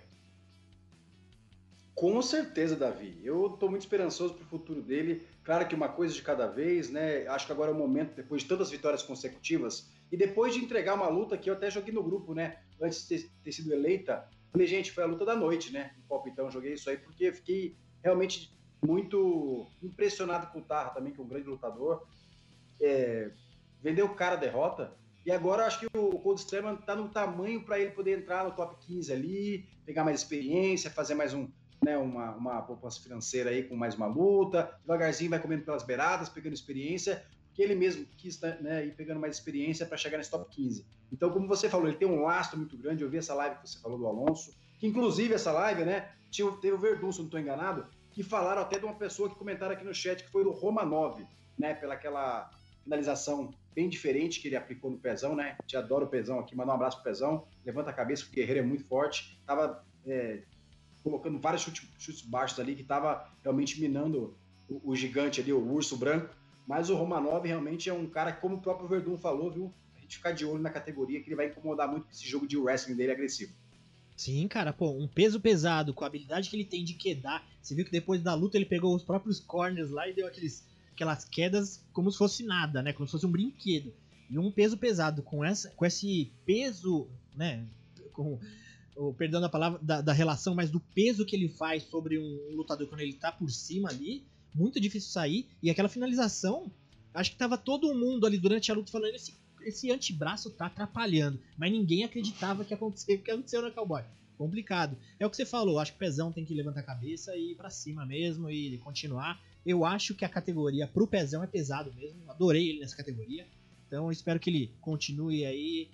S6: Com certeza, Davi. Eu estou muito esperançoso para o futuro dele. Claro que uma coisa de cada vez, né? Acho que agora é o momento, depois de tantas vitórias consecutivas, e depois de entregar uma luta que eu até joguei no grupo, né? Antes de ter sido eleita. Falei, gente, foi a luta da noite, né? No palpitão, joguei isso aí porque fiquei realmente muito impressionado com o Tarra também, que é um grande lutador. É, vendeu cara a derrota. E agora acho que o Cold Strayman está no tamanho para ele poder entrar no top 15 ali, pegar mais experiência, fazer mais um, né, uma, uma poupança financeira aí com mais uma luta, devagarzinho vai comendo pelas beiradas, pegando experiência, porque ele mesmo quis né, ir pegando mais experiência para chegar nesse top 15. Então, como você falou, ele tem um lastro muito grande, eu vi essa live que você falou do Alonso, que inclusive essa live, né, tinha, teve o Verdun, se não estou enganado, que falaram até de uma pessoa que comentaram aqui no chat, que foi o Romanov, né, pela aquela finalização bem diferente que ele aplicou no Pezão, né? Te adoro o Pezão aqui, manda um abraço pro Pezão, levanta a cabeça, o Guerreiro é muito forte, tava é, colocando vários chutes, chutes, baixos ali que tava realmente minando o, o, gigante ali, o urso branco, mas o Romanov realmente é um cara, como o próprio Verdun falou, viu? A gente ficar de olho na categoria que ele vai incomodar muito com esse jogo de wrestling dele agressivo.
S1: Sim, cara, pô, um peso pesado, com a habilidade que ele tem de quedar. Você viu que depois da luta ele pegou os próprios corners lá e deu aqueles aquelas quedas como se fosse nada, né? Como se fosse um brinquedo. E um peso pesado com essa, com esse peso, né? Com o perdão da palavra da, da, relação, mas do peso que ele faz sobre um lutador quando ele tá por cima ali, muito difícil sair. E aquela finalização, acho que tava todo mundo ali durante a luta falando esse esse antebraço tá atrapalhando, mas ninguém acreditava que aconteceu que aconteceu na Cowboy. Complicado. É o que você falou, acho que o Pezão tem que levantar a cabeça e ir pra cima mesmo e continuar. Eu acho que a categoria pro Pezão é pesado mesmo. Adorei ele nessa categoria. Então espero que ele continue aí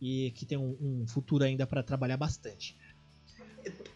S1: e que tenha um, um futuro ainda para trabalhar bastante.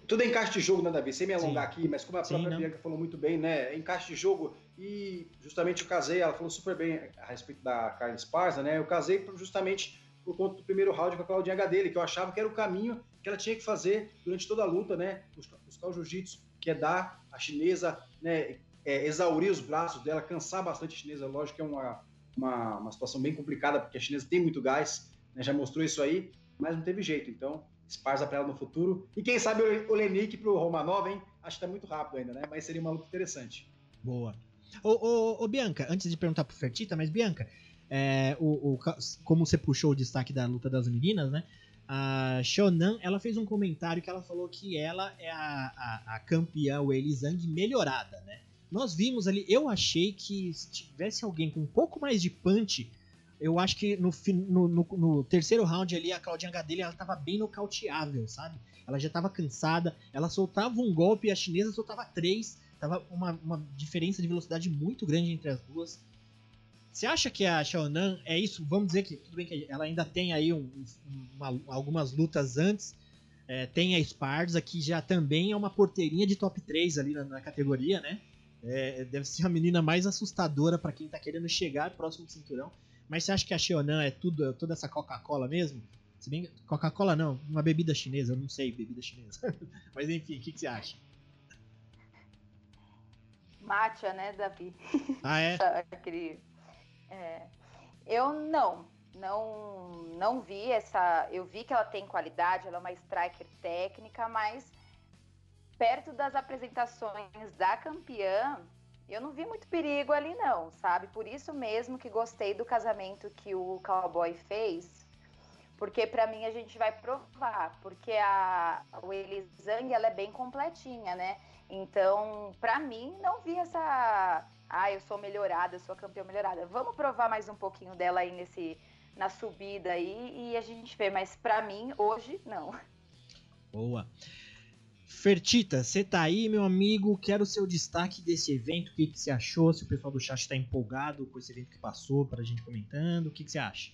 S6: Tudo é encaixe de jogo, né, Davi? Sem me alongar Sim. aqui, mas como a própria Sim, Bianca falou muito bem, né? É encaixe de jogo e justamente eu casei, ela falou super bem a respeito da Carla Esparza, né? Eu casei justamente por conta do primeiro round com a Claudinha H dele, que eu achava que era o caminho que ela tinha que fazer durante toda a luta, né? Buscar o jiu-jitsu, que é dar a chinesa, né? É, exaurir os braços dela, cansar bastante a chinesa. Lógico que é uma, uma, uma situação bem complicada, porque a chinesa tem muito gás, né, já mostrou isso aí, mas não teve jeito. Então, esparza para ela no futuro. E quem sabe o Lenik para o Romanov, hein? Acho que tá muito rápido ainda, né? Mas seria uma luta interessante.
S1: Boa. Ô, ô, ô Bianca, antes de perguntar pro Fertita, mas Bianca, é, o, o, como você puxou o destaque da luta das meninas, né? A Shonan, ela fez um comentário que ela falou que ela é a, a, a campeã Weili Zhang melhorada, né? Nós vimos ali, eu achei que se tivesse alguém com um pouco mais de punch, eu acho que no, no, no, no terceiro round ali, a Claudinha Gadelha, ela tava bem nocauteável, sabe? Ela já tava cansada, ela soltava um golpe e a chinesa soltava três, tava uma, uma diferença de velocidade muito grande entre as duas. Você acha que a Xiaonan é isso? Vamos dizer que tudo bem que ela ainda tem aí um, uma, algumas lutas antes. É, tem a Sparza, que já também é uma porteirinha de top 3 ali na, na categoria, né? É, deve ser a menina mais assustadora para quem tá querendo chegar próximo do cinturão. Mas você acha que a Xionan é tudo, é toda essa Coca-Cola mesmo? Se bem Coca-Cola não, uma bebida chinesa, eu não sei bebida chinesa. Mas enfim, o que, que, você acha?
S4: Matcha, né, Davi?
S1: Ah, é?
S4: Aquele, é? Eu não, não, não vi essa. Eu vi que ela tem qualidade, ela é uma striker técnica, mas perto das apresentações da campeã, eu não vi muito perigo ali não, sabe? Por isso mesmo que gostei do casamento que o Cowboy fez, porque para mim a gente vai provar, porque a o Elisang ela é bem completinha, né? Então, para mim não vi essa, ah, eu sou melhorada, sou campeã melhorada. Vamos provar mais um pouquinho dela aí nesse na subida aí e a gente vê, mas para mim hoje não.
S1: Boa. Fertita, você tá aí, meu amigo? Quero o seu destaque desse evento. O que, que você achou? Se o pessoal do chat está empolgado com esse evento que passou, para a gente comentando. O que, que você acha?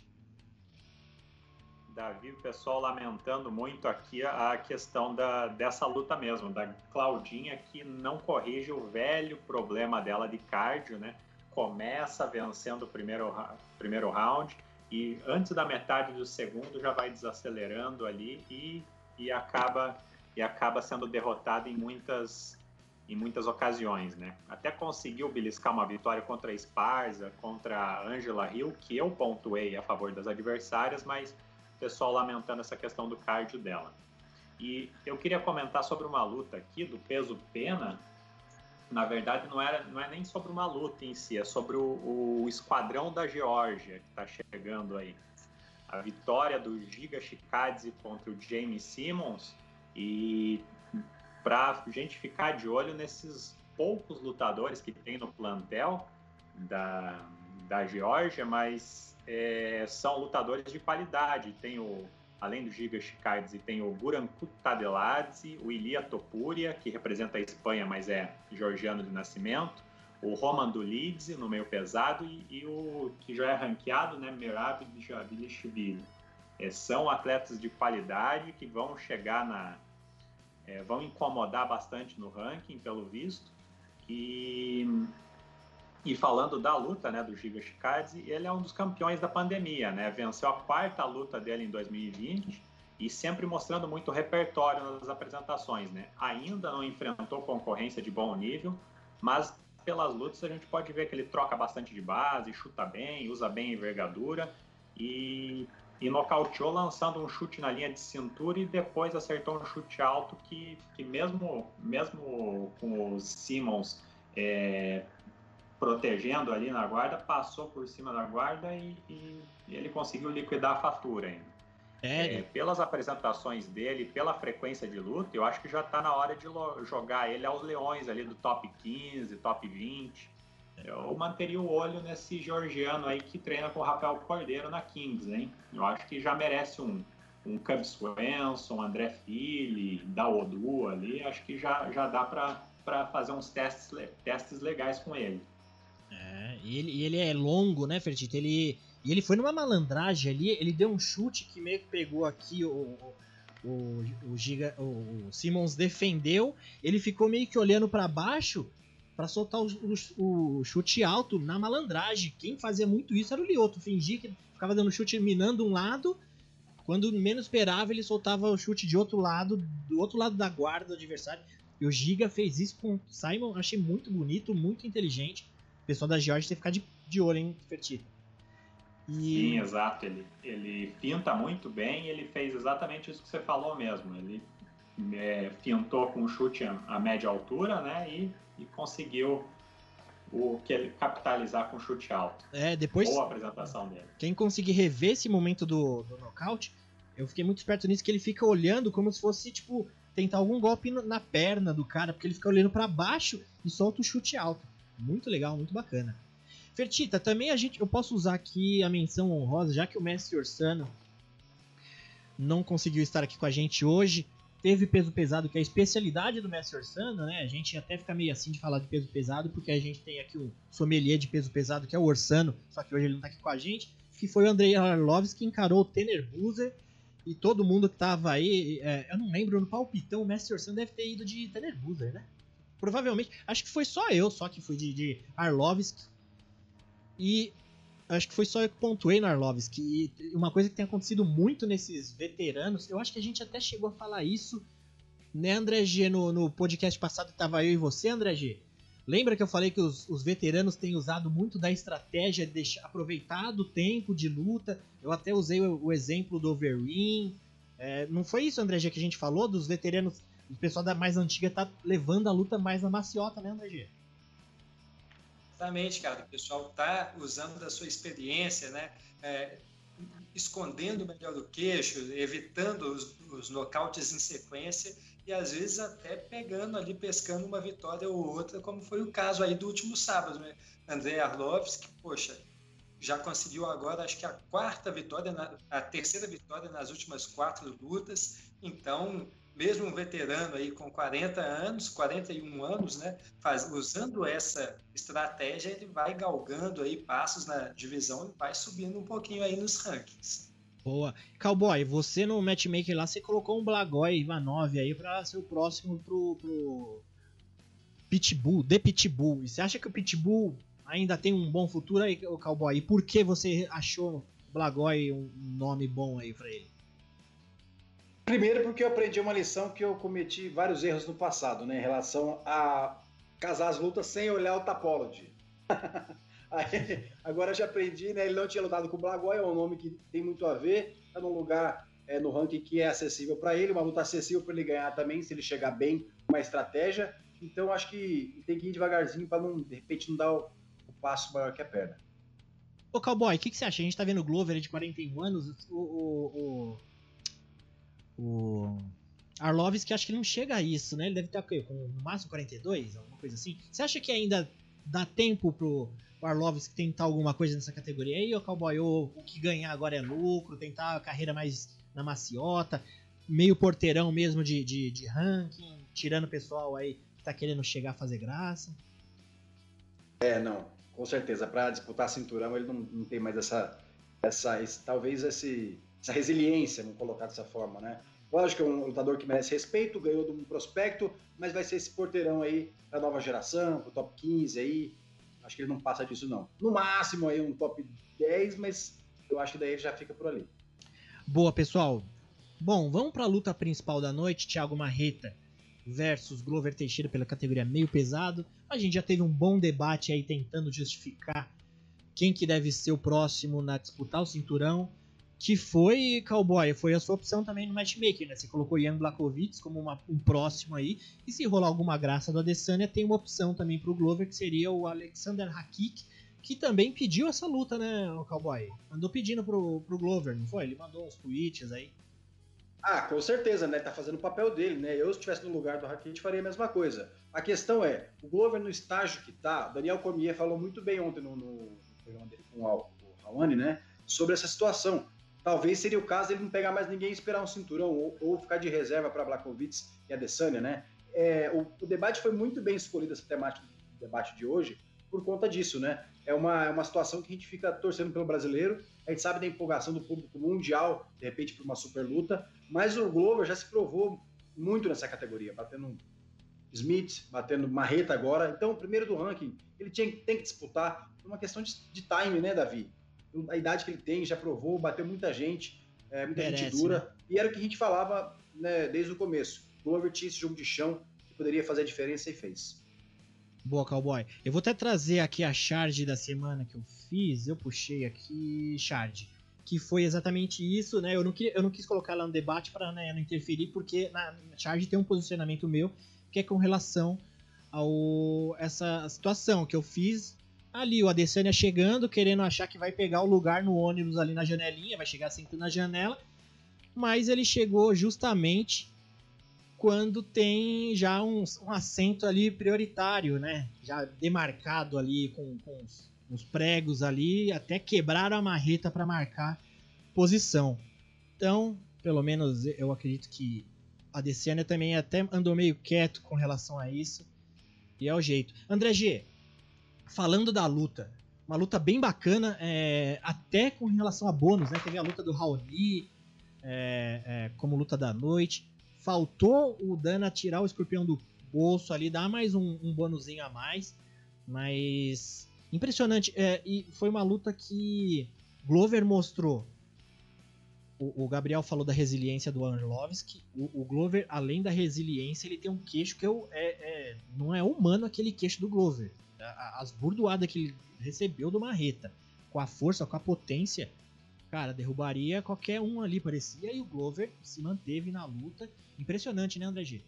S7: Davi, o pessoal lamentando muito aqui a questão da, dessa luta mesmo, da Claudinha que não corrige o velho problema dela de cardio, né?
S8: começa vencendo o primeiro, primeiro round e antes da metade do segundo já vai desacelerando ali e, e acaba e acaba sendo derrotado em muitas em muitas ocasiões, né? Até conseguiu beliscar uma vitória contra a Esparza, contra a Angela Hill, que eu pontuei a favor das adversárias, mas o pessoal lamentando essa questão do cardio dela. E eu queria comentar sobre uma luta aqui do peso pena. Na verdade, não, era, não é nem sobre uma luta em si, é sobre o, o esquadrão da Geórgia que está chegando aí. A vitória do Giga Chikadze contra o James Simmons e para gente ficar de olho nesses poucos lutadores que tem no plantel da, da Geórgia, mas é, são lutadores de qualidade. Tem o, além do Giga Chikadze, tem o Guran Kutadeladze, o Ilia Topuria, que representa a Espanha, mas é georgiano de nascimento, o Roman Dulidze no meio pesado e, e, o que já é ranqueado, né, Merab Jabilishvili. É, são atletas de qualidade que vão chegar na, é, vão incomodar bastante no ranking, pelo visto. E, e falando da luta né, do Giga Chikadze, ele é um dos campeões da pandemia, né? Venceu a quarta luta dele em 2020 e sempre mostrando muito repertório nas apresentações, né? Ainda não enfrentou concorrência de bom nível, mas pelas lutas a gente pode ver que ele troca bastante de base, chuta bem, usa bem a envergadura e e nocauteou lançando um chute na linha de cintura e depois acertou um chute alto que, que mesmo, mesmo com os Simmons é, protegendo ali na guarda, passou por cima da guarda e, e, e ele conseguiu liquidar a fatura ainda. É, pelas apresentações dele, pela frequência de luta, eu acho que já está na hora de jogar ele aos leões ali do top 15, top 20. Eu manteria o olho nesse georgiano aí que treina com o Rafael Cordeiro na Kings, hein? Eu acho que já merece um, um Cub Swenson, André Fili, Daodu ali, acho que já, já dá para fazer uns testes, testes legais com ele.
S1: É, e ele, ele é longo, né, Fertito? Ele, e ele foi numa malandragem ali, ele deu um chute que meio que pegou aqui o, o, o, Giga, o, o Simmons defendeu, ele ficou meio que olhando para baixo para soltar o, o, o, chute alto na malandragem. Quem fazia muito isso era o Lioto, fingia que ficava dando chute minando um lado, quando menos esperava ele soltava o chute de outro lado, do outro lado da guarda do adversário. E o Giga fez isso com o Simon, achei muito bonito, muito inteligente. O pessoal da Georgia tem que ficar de, de olho, hein, Fertito.
S8: E... Sim, exato. Ele, ele pinta muito bem ele fez exatamente isso que você falou mesmo. Ele é, com um chute a, média altura, né? E, e conseguiu o que ele capitalizar com chute alto.
S1: É, depois.
S8: Boa apresentação dele.
S1: Quem conseguir rever esse momento do, do nocaute, eu fiquei muito esperto nisso que ele fica olhando como se fosse, tipo, tentar algum golpe na perna do cara, porque ele fica olhando para baixo e solta o chute alto. Muito legal, muito bacana. Fertita, também a gente, eu posso usar aqui a menção honrosa, já que o Messi Orsano não conseguiu estar aqui com a gente hoje teve peso pesado, que é a especialidade do Messi Orsano, né? A gente até fica meio assim de falar de peso pesado, porque a gente tem aqui um sommelier de peso pesado, que é o Orsano, só que hoje ele não tá aqui com a gente, que foi o Andrei Arlovski que encarou o Tener Buzer, e todo mundo que tava aí, é, eu não lembro, no palpitão, o Messi Orsano deve ter ido de Tener Buzer, né? Provavelmente, acho que foi só eu, só que fui de, de Arlovski. E acho que foi só eu que pontuei no Arlovski. E uma coisa que tem acontecido muito nesses veteranos, eu acho que a gente até chegou a falar isso, né, André G, no, no podcast passado que tava eu e você, André G. Lembra que eu falei que os, os veteranos têm usado muito da estratégia de aproveitar do tempo de luta? Eu até usei o, o exemplo do Overeem. É, não foi isso, André G, que a gente falou? Dos veteranos, o pessoal da mais antiga tá levando a luta mais na maciota, né, André G?
S5: Exatamente, cara. O pessoal está usando da sua experiência, né? É, escondendo melhor o queixo, evitando os, os nocautes em sequência e às vezes até pegando ali, pescando uma vitória ou outra, como foi o caso aí do último sábado, né? André Arlovski, poxa, já conseguiu agora, acho que a quarta vitória, a terceira vitória nas últimas quatro lutas. Então, mesmo um veterano aí com 40 anos, 41 anos, né, faz, usando essa estratégia, ele vai galgando aí passos na divisão e vai subindo um pouquinho aí nos rankings.
S1: Boa. Cowboy, você no matchmaker lá, você colocou um Blagoi Ivanov aí para ser o próximo pro, pro Pitbull, The Pitbull. E você acha que o Pitbull ainda tem um bom futuro aí, Cowboy. E por que você achou Blagoi um nome bom aí pra ele?
S6: Primeiro porque eu aprendi uma lição que eu cometi vários erros no passado, né? Em relação a casar as lutas sem olhar o Tapology. Aí, agora já aprendi, né? Ele não tinha lutado com o Blagoi, é um nome que tem muito a ver, tá num lugar é, no ranking que é acessível para ele, uma luta acessível para ele ganhar também, se ele chegar bem, uma estratégia. Então acho que tem que ir devagarzinho para não, de repente, não dar o, o, passo maior que a perna.
S1: Ô Cowboy, o que, que, você acha? A gente tá vendo o Glover de 41 anos, o. o, o, o Arlovski acho que não chega a isso, né? Ele deve estar com no máximo 42, alguma coisa assim. Você acha que ainda dá tempo pro Arlovski tentar alguma coisa nessa categoria aí, ou Cowboy, ou o que ganhar agora é lucro, tentar a carreira mais na maciota, meio porteirão mesmo de, de, de ranking, tirando o pessoal aí que tá querendo chegar a fazer graça?
S6: É, não, com certeza. Para disputar cinturão, ele não, não tem mais essa, essa esse, talvez esse, essa resiliência, vamos colocar dessa forma, né? Lógico que é um lutador que merece respeito, ganhou de um prospecto, mas vai ser esse porteirão aí da nova geração, pro top 15 aí. Acho que ele não passa disso, não. No máximo aí um top 10, mas eu acho que daí já fica por ali.
S1: Boa, pessoal. Bom, vamos para a luta principal da noite, Thiago Marreta versus Glover Teixeira pela categoria meio pesado. A gente já teve um bom debate aí tentando justificar quem que deve ser o próximo na disputar o cinturão, que foi Cowboy, foi a sua opção também no matchmaking, né? Você colocou Ian Blakovic como uma, um próximo aí, e se rolar alguma graça do Adesanya, tem uma opção também para o Glover, que seria o Alexander Hakik, que também pediu essa luta, né, o Cowboy? Andou pedindo pro, pro Glover, não foi? Ele mandou uns tweets aí.
S6: Ah, com certeza, né? Tá fazendo o papel dele, né? Eu, se estivesse no lugar do Rakitic, faria a mesma coisa. A questão é, o Glover no estágio que tá, Daniel Cormier falou muito bem ontem no, no programa dele com o, Raoni, né? Sobre essa situação. Talvez seria o caso ele não pegar mais ninguém e esperar um cinturão, ou, ou ficar de reserva para Blakovic e Adesanya, né? É, o, o, debate foi muito bem escolhido, essa temática do debate de hoje, por conta disso, né? É uma, é uma situação que a gente fica torcendo pelo brasileiro, a gente sabe da empolgação do público mundial, de repente, por uma super luta, mas o Glover já se provou muito nessa categoria, batendo Smith, batendo Marreta agora. Então, o primeiro do ranking, ele tinha, tem que disputar por uma questão de, de time, né, Davi? A idade que ele tem, já provou, bateu muita gente, é, muita Merece, gente dura. Né? E era o que a gente falava né, desde o começo. Glover tinha esse jogo de chão que poderia fazer a diferença e fez.
S1: Boa, cowboy. Eu vou até trazer aqui a charge da semana que eu fiz. Eu puxei aqui charge. Que foi exatamente isso, né? Eu não, queria, eu não quis colocar lá no debate para né, não interferir, porque na charge tem um posicionamento meu que é com relação a essa situação que eu fiz ali. O Adesanya chegando, querendo achar que vai pegar o lugar no ônibus ali na janelinha, vai chegar sentado na janela. Mas ele chegou justamente quando tem já um, um assento ali prioritário, né? Já demarcado ali com, com os, os pregos ali, até quebraram a marreta para marcar posição. Então, pelo menos eu acredito que a Deciana também até andou meio quieto com relação a isso. E é o jeito. André G, falando da luta, uma luta bem bacana, é, até com relação a bônus, né? Teve a luta do Raoni é, é, como luta da noite. Faltou o Dana tirar o escorpião do bolso ali, dar mais um, um bônusinho a mais. Mas. Impressionante. É, e foi uma luta que Glover mostrou. O, o Gabriel falou da resiliência do Arlovski. O, o, Glover, além da resiliência, ele tem um queixo que é, é não é humano aquele queixo do Glover. As burdoadas que ele recebeu do Marreta, com a força, com a potência, cara, derrubaria qualquer um ali, parecia, e o Glover se manteve na luta. Impressionante, né, André G?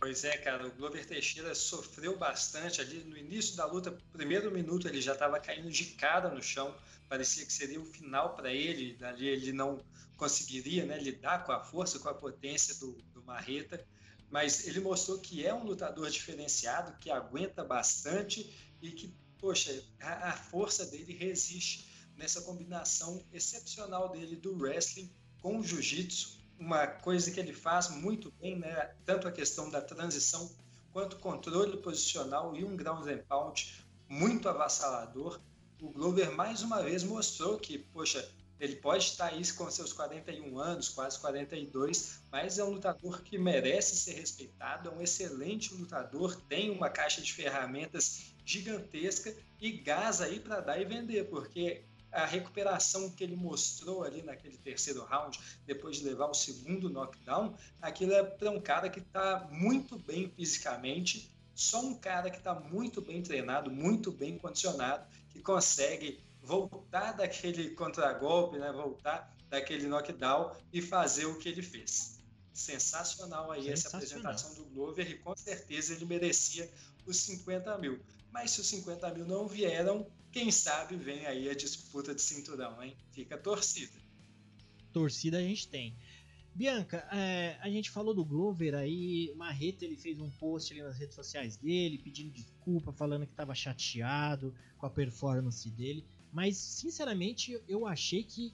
S5: Pois é, cara, o Glover Teixeira sofreu bastante ali no início da luta. Primeiro minuto ele já estava caindo de cara no chão, parecia que seria o final para ele. Ali ele não conseguiria né, lidar com a força, com a potência do, do Marreta, mas ele mostrou que é um lutador diferenciado, que aguenta bastante e que, poxa, a, a força dele resiste nessa combinação excepcional dele do wrestling com o jiu-jitsu, uma coisa que ele faz muito bem, né? Tanto a questão da transição quanto controle posicional e um ground and pound muito avassalador. O Glover mais uma vez mostrou que, poxa, Ele pode estar aí com seus 41 anos, quase 42, mas é um lutador que merece ser respeitado, é um excelente lutador, tem uma caixa de ferramentas gigantesca e gás aí para dar e vender, porque a recuperação que ele mostrou ali naquele terceiro round, depois de levar o segundo knockdown, aquilo é para um cara que está muito bem fisicamente, só um cara que está muito bem treinado, muito bem condicionado, que consegue voltar daquele contragolpe, né, voltar daquele knockdown e fazer o que ele fez. Sensacional aí Sensacional. essa apresentação do Glover e com certeza ele merecia os 50 mil. Mas se os 50 mil não vieram, quem sabe vem aí a disputa de cinturão, hein? Fica torcida.
S1: Torcida a gente tem. Bianca, é, a gente falou do Glover aí, Marreta ele fez um post ali nas redes sociais dele, pedindo desculpa, falando que estava chateado com a performance dele, mas sinceramente eu achei que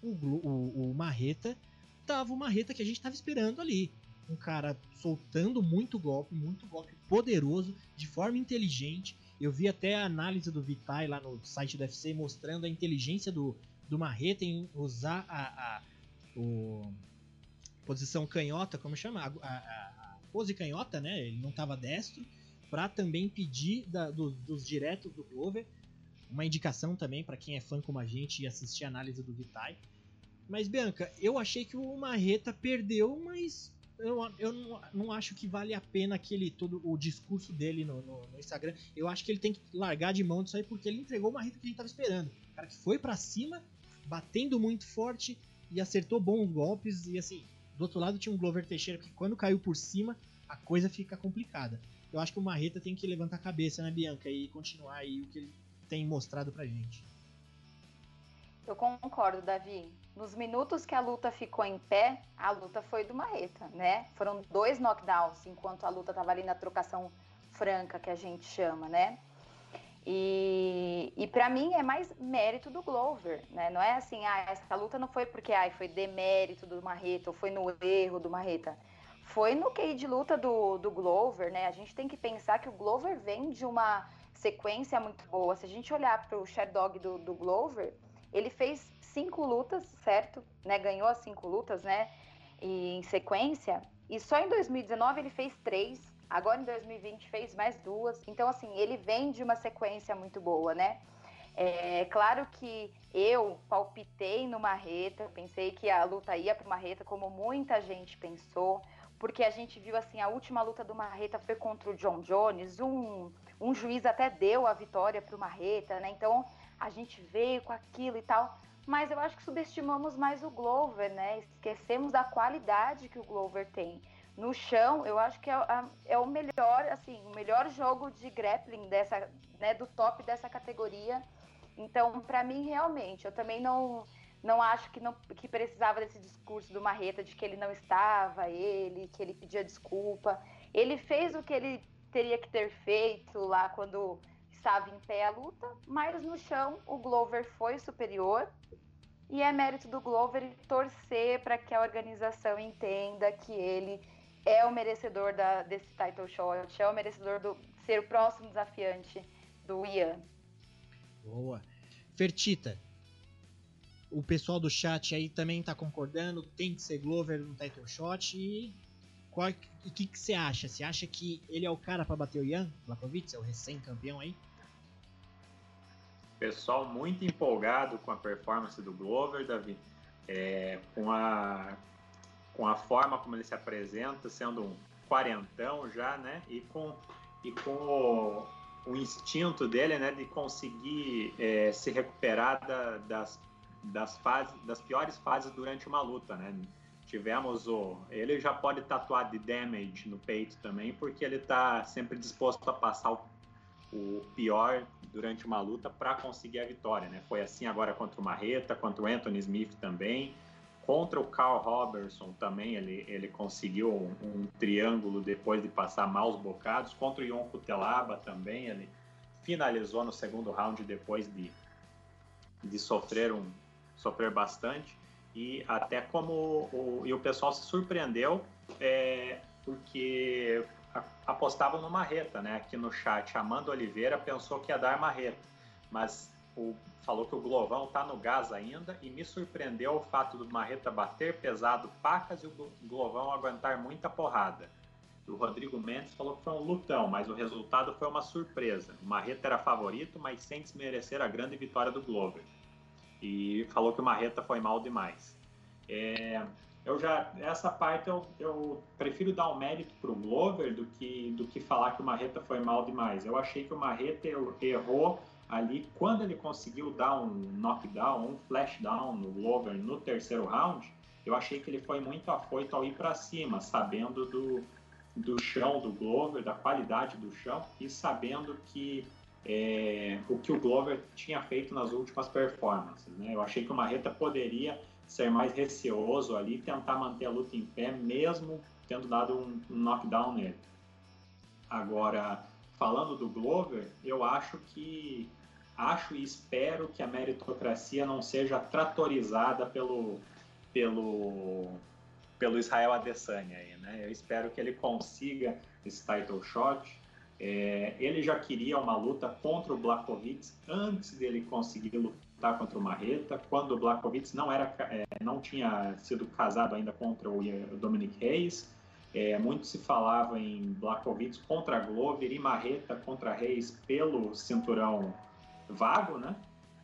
S1: o, o, o Marreta tava o Marreta que a gente estava esperando ali um cara soltando muito golpe, muito golpe poderoso, de forma inteligente. Eu vi até a análise do Vitai lá no site do UFC mostrando a inteligência do, do Marreta em usar a, a o, posição canhota, como chama? A, a, a, pose canhota, né? Ele não estava destro, para também pedir da, do, dos diretos do Glover. Uma indicação também para quem é fã como a gente e assistir a análise do Vitai. Mas, Bianca, eu achei que o Marreta perdeu, mas eu, eu não, não, acho que vale a pena aquele todo o discurso dele no, no, no, Instagram. Eu acho que ele tem que largar de mão disso aí porque ele entregou uma reta que a gente tava esperando. O cara que foi para cima, batendo muito forte e acertou bons golpes e assim, do outro lado tinha um Glover Teixeira que quando caiu por cima, a coisa fica complicada. Eu acho que o Marreta tem que levantar a cabeça, né, Bianca, e continuar aí o que ele tem mostrado pra gente.
S4: Eu concordo, Davi. Nos minutos que a luta ficou em pé, a luta foi do Marreta, né? Foram dois knockdowns, enquanto a luta estava ali na trocação franca, que a gente chama, né? E, e para mim é mais mérito do Glover, né? Não é assim, ah, essa luta não foi porque ah, foi demérito do Marreta ou foi no erro do Marreta. Foi no QI de luta do, do Glover, né? A gente tem que pensar que o Glover vem de uma sequência muito boa. Se a gente olhar para o Sherdog do, do Glover, ele fez cinco lutas, certo? Né? Ganhou as cinco lutas, né? E, em sequência. E só em 2019 ele fez três. Agora em 2020 fez mais duas. Então, assim, ele vem de uma sequência muito boa, né? É claro que eu palpitei no Marreta, pensei que a luta ia para o Marreta, como muita gente pensou, porque a gente viu assim, a última luta do Marreta foi contra o John Jones, um, um juiz até deu a vitória para o Marreta, né? Então a gente veio com aquilo e tal, mas eu acho que subestimamos mais o Glover, né? Esquecemos da qualidade que o Glover tem. No chão, eu acho que é, é o melhor, assim, o melhor jogo de grappling dessa, né, do top dessa categoria. Então, para mim, realmente, eu também não não acho que, não, que precisava desse discurso do Marreta de que ele não estava, ele, que ele pedia desculpa. Ele fez o que ele teria que ter feito lá quando estava em pé a luta, mas no chão o Glover foi superior. E é mérito do Glover torcer para que a organização entenda que ele é o merecedor da, desse title shot, é o merecedor de ser o próximo desafiante do Ian.
S1: Boa. Fertita, o pessoal do chat aí também está concordando, tem que ser Glover no title shot e o que, que você acha? Você acha que ele é o cara para bater o Ian Lakovic, é o recém-campeão aí?
S8: Pessoal muito empolgado com a performance do Glover, Davi, é, com, a, com a forma como ele se apresenta, sendo um quarentão já, né? E com, e com o, o instinto dele, né, de conseguir é, se recuperar da, das, das, fases, das piores fases durante uma luta, né? Tivemos o. Ele já pode tatuar de damage no peito também, porque ele está sempre disposto a passar o o pior durante uma luta para conseguir a vitória, né? Foi assim agora contra o Marreta, contra o Anthony Smith também, contra o Carl Robertson também ele, ele conseguiu um, um triângulo depois de passar maus bocados, contra o Ion Cutelaba também ele finalizou no segundo round depois de, de sofrer um sofrer bastante e até como o, e o pessoal se surpreendeu é, porque apostavam no Marreta, né? Aqui no chat, Amanda Oliveira pensou que ia dar Marreta, mas o, falou que o Glovão tá no gás ainda e me surpreendeu o fato do Marreta bater pesado pacas e o Glovão aguentar muita porrada. O Rodrigo Mendes falou que foi um lutão, mas o resultado foi uma surpresa. O Marreta era favorito, mas sem desmerecer a grande vitória do Glover. E falou que o Marreta foi mal demais. É, eu já essa parte eu, eu prefiro dar o um mérito para o Glover do que do que falar que o Marreta foi mal demais. Eu achei que o Marreta errou ali quando ele conseguiu dar um knockdown, um flashdown no Glover no terceiro round. Eu achei que ele foi muito afoito ao ir para cima, sabendo do, do chão do Glover, da qualidade do chão e sabendo que é, o que o Glover tinha feito nas últimas performances. Né? Eu achei que o Marreta poderia ser mais receoso ali, tentar manter a luta em pé, mesmo tendo dado um, knockdown nele. Agora, falando do Glover, eu acho que acho e espero que a meritocracia não seja tratorizada pelo pelo pelo Israel Adesanya aí, né? Eu espero que ele consiga esse title shot. É, ele já queria uma luta contra o Blachowicz antes dele conseguir lutar contra o Marreta, quando o Blachowicz não era, é, não tinha sido casado ainda contra o Dominic Reis. É, muito se falava em Blachowicz contra Glover e Marreta contra Reis pelo cinturão vago, né?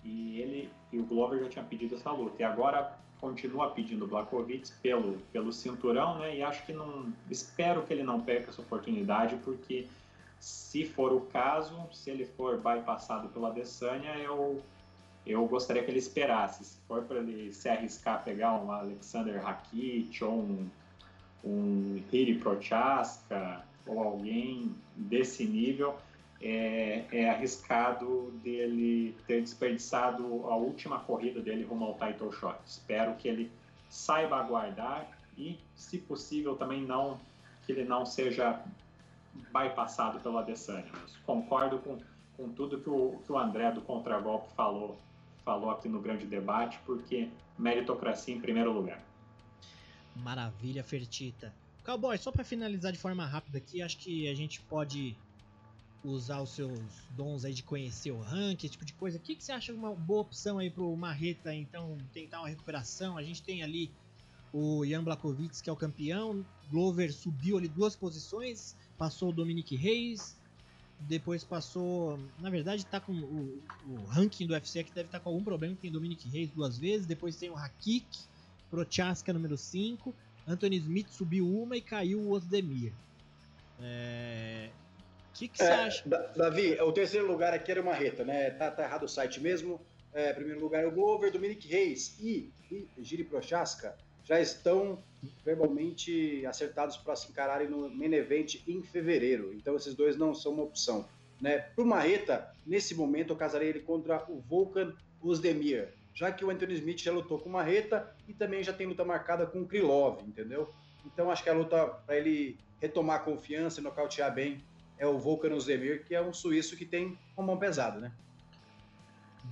S8: E ele e o Glover já tinha pedido essa luta. E agora continua pedindo o Blachowicz pelo, pelo cinturão, né? E acho que não. Espero que ele não perca essa oportunidade, porque se for o caso, se ele for bypassado pela Adesanya, eu, eu gostaria que ele esperasse. Se for para ele se arriscar a pegar um Alexander Rakit ou um, um Piri Prochaska ou alguém desse nível, é, é, arriscado dele ter desperdiçado a última corrida dele rumo ao title shot. Espero que ele saiba aguardar e, se possível, também não que ele não seja bypassado pelo Adesanya. Mas concordo com, com tudo que o, que o André do Contragolpe falou, falou aqui no grande debate, porque meritocracia em primeiro lugar.
S1: Maravilha, Fertita. Cowboy, só para finalizar de forma rápida aqui, acho que a gente pode usar os seus dons aí de conhecer o ranking, esse tipo de coisa. O que, que você acha uma boa opção aí pro Marreta, então, tentar uma recuperação? A gente tem ali o Jan Blachowicz, que é o campeão. Glover subiu ali duas posições, passou o Dominic Reis. Depois passou. Na verdade, tá com o, o ranking do UFC que deve estar tá com algum problema. Tem Dominic Reis duas vezes. Depois tem o Hakik, Prochaska número 5. Anthony Smith subiu uma e caiu o Osdemir. É, que, que é, você acha?
S6: Davi, o terceiro lugar aqui era o Marreta, né? Tá, tá errado o site mesmo. É, primeiro lugar é o Glover, Dominic Reis e, e Giri Prochaska já estão verbalmente acertados para se encararem no main event em fevereiro. Então esses dois não são uma opção. Né? Para o Marreta, nesse momento eu casaria ele contra o Volkan Ozdemir, já que o Anthony Smith já lutou com o Marreta e também já tem luta marcada com o Krylov, entendeu? Então acho que a luta para ele retomar confiança e nocautear bem é o Volkan Ozdemir, que é um suíço que tem uma mão pesada, né?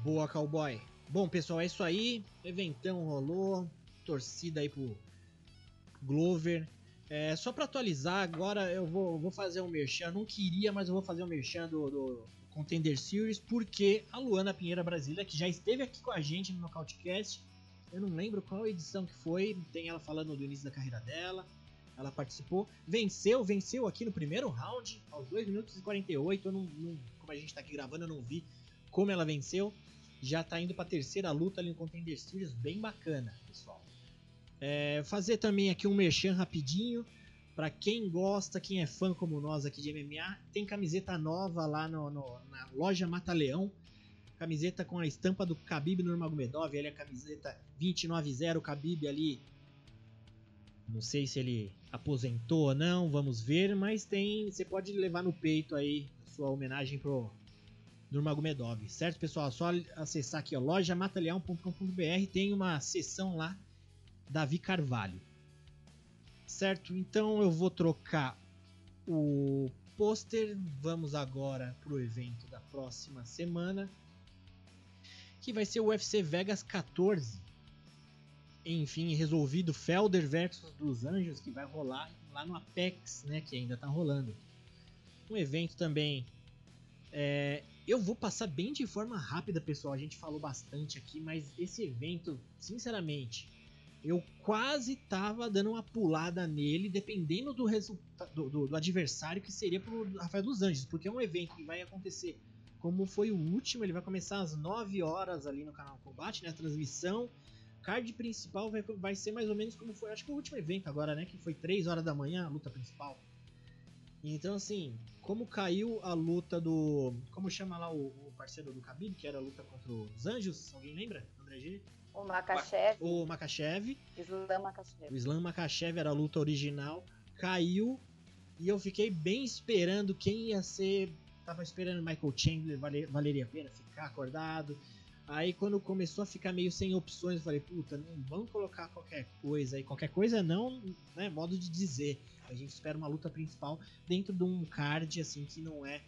S1: Boa, cowboy. Bom, pessoal, é isso aí. Eventão rolou. Torcida aí pro Glover. É, só para atualizar, agora eu vou, vou fazer um merchan. Não queria, mas eu vou fazer um merchan do, do Contender Series, porque a Luana Pinheira Brasília, que já esteve aqui com a gente no Nocautecast, eu não lembro qual edição que foi, tem ela falando do início da carreira dela. Ela participou, venceu, venceu aqui no primeiro round, aos 2 minutos e 48. Eu não, não, como a gente tá aqui gravando, eu não vi como ela venceu. Já tá indo pra terceira luta ali no Contender Series, bem bacana, pessoal. É, fazer também aqui um merchan rapidinho. Para quem gosta, quem é fã como nós aqui de MMA, tem camiseta nova lá no, no, na loja Mata Leão. Camiseta com a estampa do Khabib Nurmagomedov, ele é a camiseta 290 Khabib ali não sei se ele aposentou ou não, vamos ver, mas tem, você pode levar no peito aí sua homenagem pro Nurmagomedov, certo pessoal? É só acessar aqui ó, lojamataleão.com.br, tem uma seção lá Davi Carvalho. Certo? Então eu vou trocar o pôster. Vamos agora pro evento da próxima semana, que vai ser o UFC Vegas 14 enfim, resolvido Felder versus dos Anjos, que vai rolar lá no Apex, né, que ainda está rolando. Um evento também é, Eu vou passar bem de forma rápida, pessoal. A gente falou bastante aqui, mas esse evento, sinceramente, eu quase tava dando uma pulada nele, dependendo do resultado do, do, adversário que seria pro Rafael dos Anjos, porque é um evento que vai acontecer como foi o último, ele vai começar às 9 horas ali no canal Combate, né? A transmissão. Card principal vai, vai ser mais ou menos como foi, acho que o último evento agora, né? Que foi 3 horas da manhã, a luta principal. Então, assim, como caiu a luta do. Como chama lá o, o parceiro do Khabib, que era a luta contra os Anjos? Alguém lembra? André G?
S4: O Makachev.
S1: O Makachev.
S4: Islam Makachev.
S1: O Islam Makachev era a luta original. Caiu. E eu fiquei bem esperando quem ia ser. Tava esperando Michael Chandler, vale, valeria a pena ficar acordado. Aí quando começou a ficar meio sem opções, eu falei, puta, não vamos colocar qualquer coisa aí. Qualquer coisa não, né? Modo de dizer. A gente espera uma luta principal dentro de um card, assim, que não é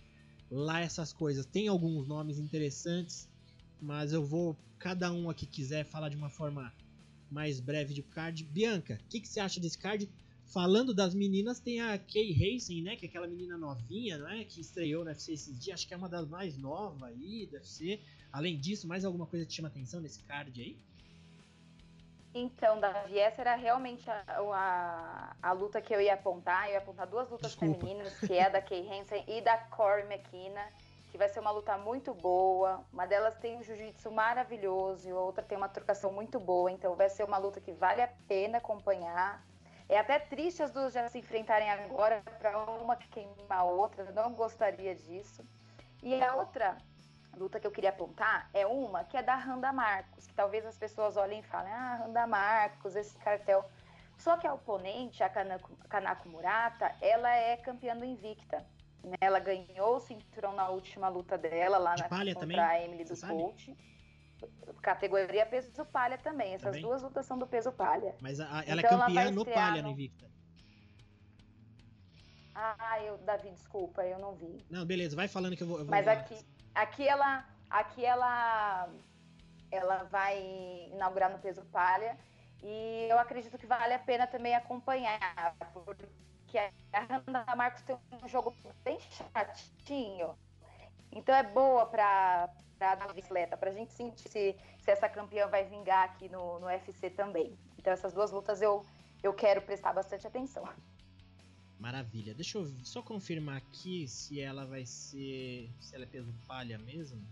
S1: lá essas coisas. Tem alguns nomes interessantes, mas eu vou. Cada um aqui quiser falar de uma forma mais breve de card. Bianca, o que, que você acha desse card? Falando das meninas, tem a Kay Racing, né? Que é aquela menina novinha, não é? Que estreou no UFC esses dias. Acho que é uma das mais novas aí do UFC. Além disso, mais alguma coisa te chama atenção nesse card aí?
S4: Então, Davi, essa era realmente a, a, a, luta que eu ia apontar. Eu ia apontar duas lutas Desculpa. femininas, que é a da Kay Hansen e da Corey McKenna, que vai ser uma luta muito boa. Uma delas tem um jiu-jitsu maravilhoso e a outra tem uma trocação muito boa. Então, vai ser uma luta que vale a pena acompanhar. É até triste as duas já se enfrentarem agora para uma queimar a outra. Eu não gostaria disso. E a outra luta que eu queria apontar é uma que é da Randa Marcos, que talvez as pessoas olhem e falem: ah, Randa Marcos, esse cartel. Só que a oponente, a Kanako, Kanako Murata, ela é campeã do Invicta. Né? Ela ganhou o cinturão na última luta dela lá
S1: De
S4: na
S1: palha
S4: contra
S1: também?
S4: a Emily do Coach. Categoria peso palha também. Essas
S1: Também?
S4: duas lutas são do peso palha.
S1: Mas a- a- ela
S4: Então
S1: é
S4: ela
S1: campeã
S4: vai
S1: no palha
S4: no-
S1: no Invicta.
S4: Ah, eu, Davi, desculpa, eu não vi.
S1: Não, beleza, vai falando que eu vou. eu vou-
S4: Mas aqui, aqui ela, aqui ela, ela vai inaugurar no peso palha e eu acredito que vale a pena também acompanhar, porque a Randa Marcos tem um jogo bem chatinho, então é boa para dar bicicleta, para a gente sentir se, se essa campeã vai vingar aqui no, no UFC também. Então essas duas lutas eu eu quero prestar bastante atenção.
S1: Maravilha. Deixa eu só confirmar aqui se ela vai ser. Se ela é peso palha mesmo.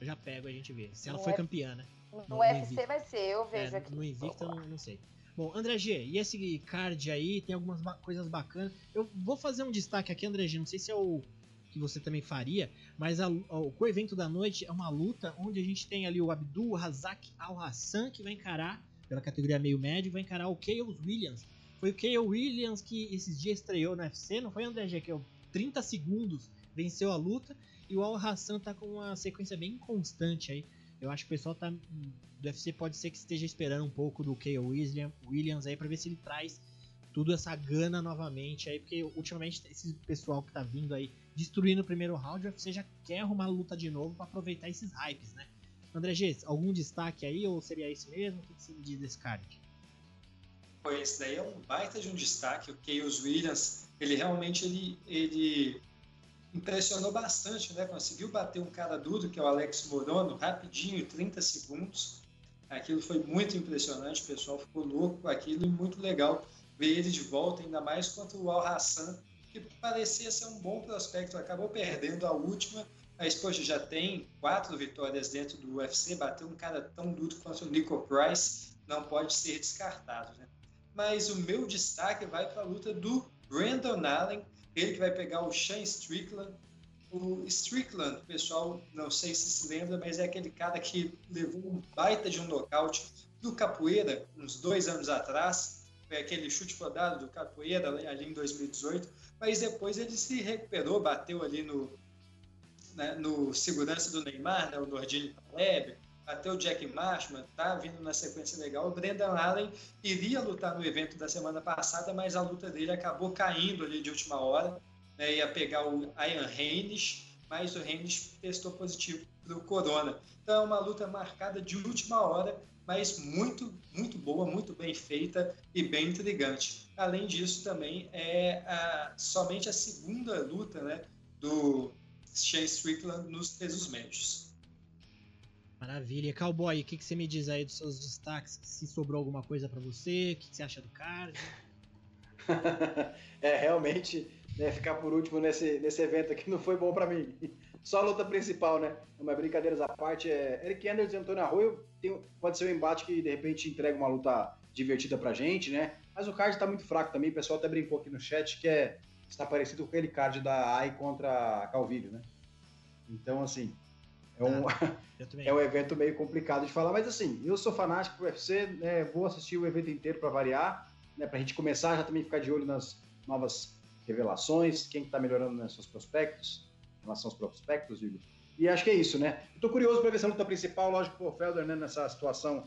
S1: Eu já pego a gente vê. Se ela
S4: No
S1: foi
S4: F-
S1: campeã, né?
S4: No,
S1: No
S4: UFC vai ser, eu vejo
S1: É,
S4: aqui.
S1: No Invicta eu não, não sei. Bom, André G, e esse card aí tem algumas ba- coisas bacanas. Eu vou fazer um destaque aqui, André G, não sei se é o que você também faria, mas a- o co-evento da noite é uma luta onde a gente tem ali o Abdul Razak Al-Hassan que vai encarar, pela categoria meio médio, vai encarar o Chaos Williams. Foi o Chaos Williams que esses dias estreou no UFC, não foi André G, que é o 30 segundos venceu a luta, e o Al-Hassan tá com uma sequência bem constante aí. Eu acho que o pessoal tá, do UFC pode ser que esteja esperando um pouco do William- Williams aí para ver se ele traz tudo essa gana novamente aí, porque ultimamente esse pessoal que tá vindo aí destruindo o primeiro round, o UFC já quer arrumar luta de novo para aproveitar esses hypes, né? André G, algum destaque aí ou seria esse mesmo? O que você me diz desse card?
S5: Esse daí é um baita de um destaque. O Chaos Williams, ele realmente ele, ele impressionou bastante, né? Conseguiu bater um cara duro, que é o Alex Morono, rapidinho, 30 segundos. Aquilo foi muito impressionante, o pessoal ficou louco com aquilo e muito legal ver ele de volta, ainda mais contra o Al Hassan, que parecia ser um bom prospecto, acabou perdendo a última, mas poxa, já tem quatro vitórias dentro do UFC, bateu um cara tão duro quanto o Nico Price, não pode ser descartado, né? Mas o meu destaque vai para a luta do Brandon Allen, ele que vai pegar o Sean Strickland. O Strickland, pessoal, não sei se se lembra, mas é aquele cara que levou um baita de um nocaute do Capoeira uns dois anos atrás. Foi aquele chute rodado do Capoeira ali em 2018. Mas depois ele se recuperou, bateu ali no, né, no segurança do Neymar, né, o Nordine Taleb, bateu o Jack Marshman, tá vindo na sequência legal. O Brendan Allen iria lutar no evento da semana passada, mas a luta dele acabou caindo ali de última hora. Né, ia pegar o Ian Reines, mas o Reines testou positivo para o Corona. Então é uma luta marcada de última hora, mas muito, muito boa, muito bem feita e bem intrigante. Além disso, também é a, somente a segunda luta né, do, Chase Strickland nos pesos médios.
S1: Maravilha. Cowboy, o que, que você me diz aí dos seus destaques? Se sobrou alguma coisa para você? O que, que você acha do card?
S6: é, realmente, né, ficar por último nesse, nesse evento aqui não foi bom para mim. Só a luta principal, né? Mas brincadeiras à parte, é Eric Anders e Antônio Arroio tem, pode ser um embate que de repente entrega uma luta divertida pra gente, né? Mas o card tá muito fraco também, o pessoal até brincou aqui no chat que é está parecido com aquele card da AI contra a Calvírio, né? Então, assim, é um, ah, é um evento meio complicado de falar, mas assim, eu sou fanático do UFC, né, vou assistir o evento inteiro para variar, né, para a gente começar já também ficar de olho nas novas revelações, quem está melhorando nos seus prospectos, em relação aos prospectos, digo. E acho que é isso, né? Eu tô curioso para ver essa luta principal, lógico que o Felder, né, nessa situação,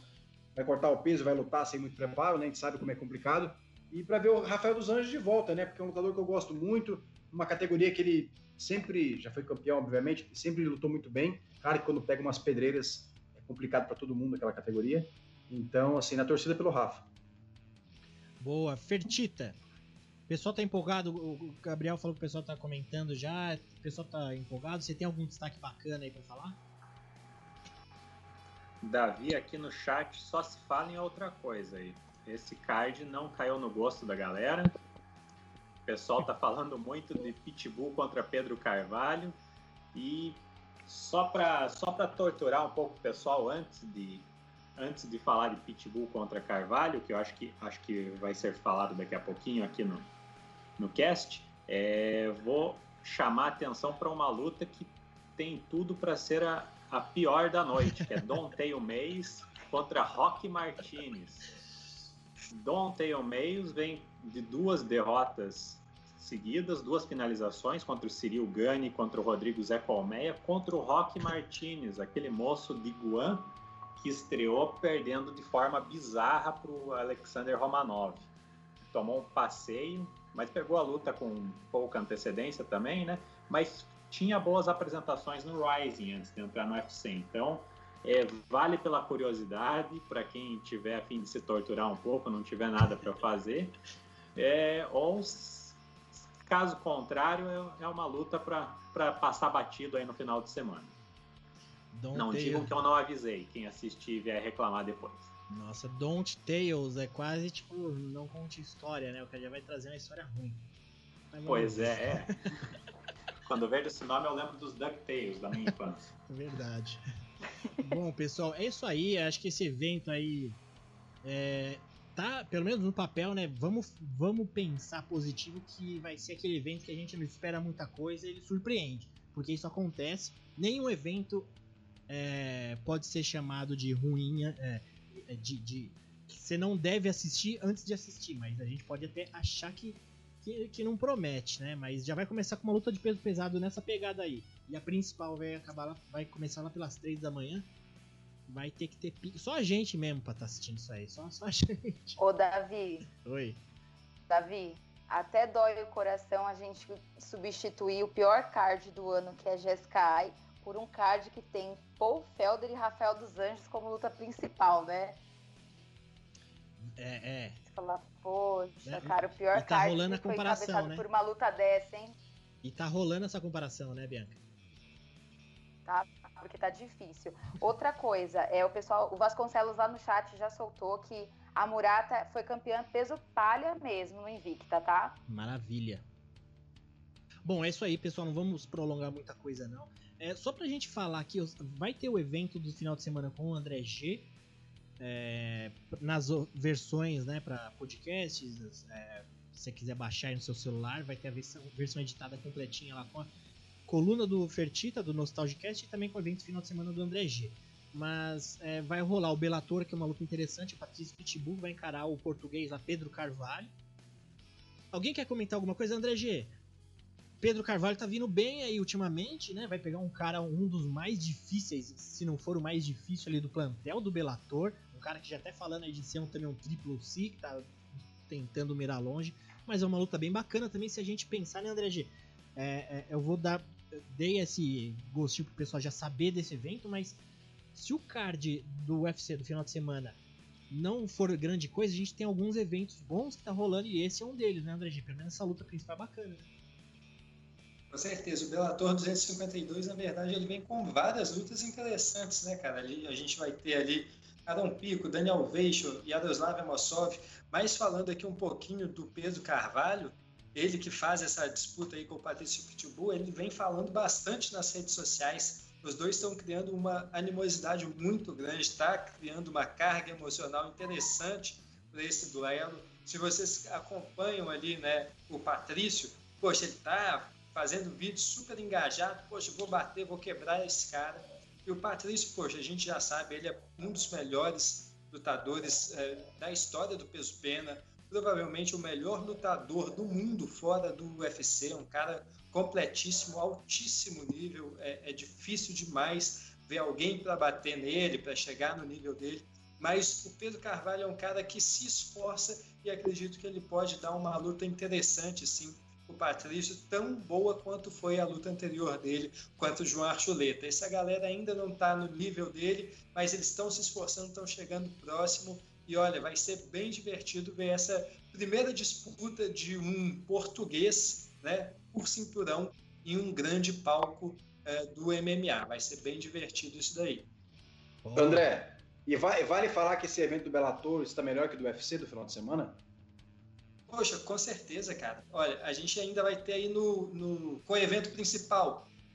S6: vai cortar o peso, vai lutar sem muito preparo, né? A gente sabe como é complicado. E para ver o Rafael dos Anjos de volta, né? Porque é um lutador que eu gosto muito, uma categoria que ele sempre já foi campeão, obviamente, sempre lutou muito bem. Claro que quando pega umas pedreiras é complicado para todo mundo aquela categoria. Então, assim, na torcida pelo Rafa.
S1: Boa, Fertita. O pessoal tá empolgado, o Gabriel falou que o pessoal tá comentando já, o pessoal tá empolgado. Você tem algum destaque bacana aí para falar?
S8: Davi aqui no chat só se fala em outra coisa aí. Esse card não caiu no gosto da galera. O pessoal tá falando muito de Pitbull contra Pedro Carvalho. E só para só torturar um pouco o pessoal antes de, antes de falar de Pitbull contra Carvalho, que eu acho que, acho que vai ser falado daqui a pouquinho aqui no, no cast, é, vou chamar a atenção para uma luta que tem tudo para ser a, a pior da noite, que é Don Tail Mays contra Rock Martinez. Tail Meios vem de duas derrotas seguidas, duas finalizações contra o Cyril Gani, contra o Rodrigo Zé Colmeia, contra o Rock Martinez, aquele moço de Guan que estreou perdendo de forma bizarra para o Alexander Romanov. Tomou um passeio, mas pegou a luta com pouca antecedência também, né? Mas tinha boas apresentações no Rising antes de entrar no UFC. Então, é, vale pela curiosidade, para quem tiver a fim de se torturar um pouco, não tiver nada para fazer. É, ou, caso contrário, é, é uma luta para passar batido aí no final de semana. Don't não Tales. digam que eu não avisei, quem assistir vier reclamar depois.
S1: Nossa, Don't Tales é quase tipo, não conte história, né? O cara já vai trazer uma história ruim.
S8: pois é, é. Quando eu vejo esse nome, eu lembro dos DuckTales da minha infância.
S1: Verdade. Bom, pessoal, é isso aí. Acho que esse evento aí é, tá, pelo menos no papel, né? Vamos, vamos pensar positivo que vai ser aquele evento que a gente não espera muita coisa e ele surpreende. Porque isso acontece. Nenhum evento é, pode ser chamado de ruim, é, é de, de você não deve assistir antes de assistir, mas a gente pode até achar que que, que não promete, né? Mas já vai começar com uma luta de peso pesado nessa pegada aí. E a principal vai acabar lá, vai começar lá pelas 3 da manhã. Vai ter que ter pique. Só a gente mesmo pra estar tá assistindo isso aí. Só, só a gente.
S4: Ô, Davi.
S1: Oi.
S4: Davi, até dói o coração a gente substituir o pior card do ano, que é Jeskai, por um card que tem Paul Felder e Rafael dos Anjos como luta principal, né?
S1: É, é.
S4: Falar, poxa, é, cara, o pior
S1: tá card rolando a comparação, né?
S4: por uma luta dessa, hein?
S1: E tá rolando essa comparação, né, Bianca?
S4: Tá, porque tá difícil. Outra coisa, é o pessoal, o Vasconcelos lá no chat já soltou que a Murata foi campeã peso palha mesmo no Invicta, tá?
S1: Maravilha. Bom, é isso aí, pessoal. Não vamos prolongar muita coisa, não. É, só pra gente falar aqui, vai ter o evento do final de semana com o André G é, nas versões né, para podcasts. É, se você quiser baixar aí no seu celular, vai ter a versão, versão editada completinha lá com a coluna do Fertita, do Nostalgicast, e também com o evento final de semana do André G. Mas é, vai rolar o Bellator, que é uma luta interessante. O Patrício Pitbull vai encarar o português lá, Pedro Carvalho. Alguém quer comentar alguma coisa, André G? Pedro Carvalho tá vindo bem aí ultimamente, né? Vai pegar um cara, um dos mais difíceis, se não for o mais difícil ali do plantel do Bellator. Um cara que já até falando aí de ser um, também um triplo C, que tá tentando mirar longe. Mas é uma luta bem bacana também se a gente pensar, né, André G? É, é, eu vou dar. Dei esse gostinho pro pessoal já saber desse evento, mas se o card do UFC do final de semana não for grande coisa, a gente tem alguns eventos bons que tá rolando e esse é um deles, né, André? Pelo menos essa luta principal é bacana. Né?
S5: Com certeza, o Bellator 252, na verdade, ele vem com várias lutas interessantes, né, cara? Ali, a gente vai ter ali Aaron Pico, Daniel Veixo, Yaroslav Amosov, mas falando aqui um pouquinho do Pedro Carvalho, ele que faz essa disputa aí com o Patrício Pitbull, ele vem falando bastante nas redes sociais. Os dois estão criando uma animosidade muito grande, está criando uma carga emocional interessante para esse duelo. Se vocês acompanham ali, né, o Patrício, poxa, ele está fazendo vídeo super engajado, poxa, vou bater, vou quebrar esse cara. E o Patrício, poxa, a gente já sabe, ele é um dos melhores lutadores é, da história do peso pena, provavelmente o melhor lutador do mundo fora do UFC, um cara completíssimo, altíssimo nível, é, é difícil demais ver alguém para bater nele, para chegar no nível dele. Mas o Pedro Carvalho é um cara que se esforça e acredito que ele pode dar uma luta interessante, sim, o Patrício, tão boa quanto foi a luta anterior dele quanto o João Archuleta. Essa galera ainda não está no nível dele, mas eles estão se esforçando, estão chegando próximo. E olha, vai ser bem divertido ver essa primeira disputa de um português né, por cinturão em um grande palco é, do MMA. Vai ser bem divertido isso daí.
S6: André, e vai, vale falar que esse evento do Bellator está melhor que do UFC do final de semana?
S5: Poxa, com certeza, cara. Olha, a gente ainda vai ter aí no, no com o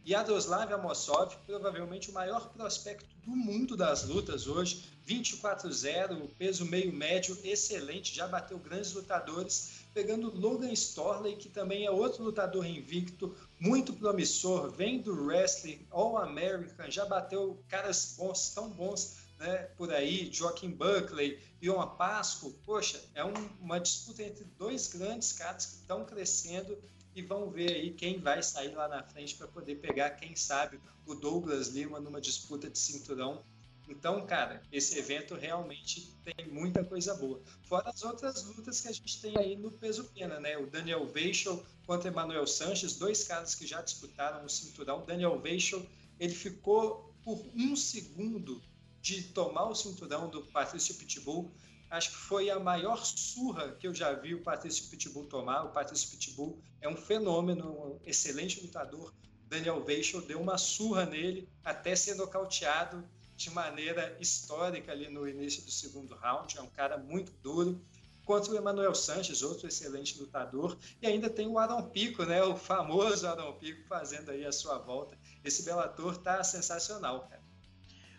S5: Yaroslav Amosov, provavelmente o maior prospecto do mundo das lutas hoje, 24-0, peso meio médio, excelente, já bateu grandes lutadores, pegando Logan Storley, que também é outro lutador invicto, muito promissor, vem do wrestling All American, já bateu caras bons, tão bons né, por aí, Joaquim Buckley, Ion Pasco, poxa, é um, uma disputa entre dois grandes caras que estão crescendo e vão ver aí quem vai sair lá na frente para poder pegar, quem sabe, o Douglas Lima numa disputa de cinturão. Então, cara, esse evento realmente tem muita coisa boa. Fora as outras lutas que a gente tem aí no peso pena, né? O Daniel Veichel contra Emanuel Sanches, dois caras que já disputaram o cinturão. O Daniel Veichel, ele ficou por um segundo de tomar o cinturão do Patrício Pitbull. Acho que foi a maior surra que eu já vi o Patrício Pitbull tomar. O Patrício Pitbull é um fenômeno, um excelente lutador. Daniel Veichel deu uma surra nele até ser nocauteado de maneira histórica ali no início do segundo round. É um cara muito duro. Contra o Emanuel Sanches, outro excelente lutador. E ainda tem o Arão Pico, né? O famoso Arão Pico fazendo aí a sua volta. Esse Bellator tá sensacional, cara.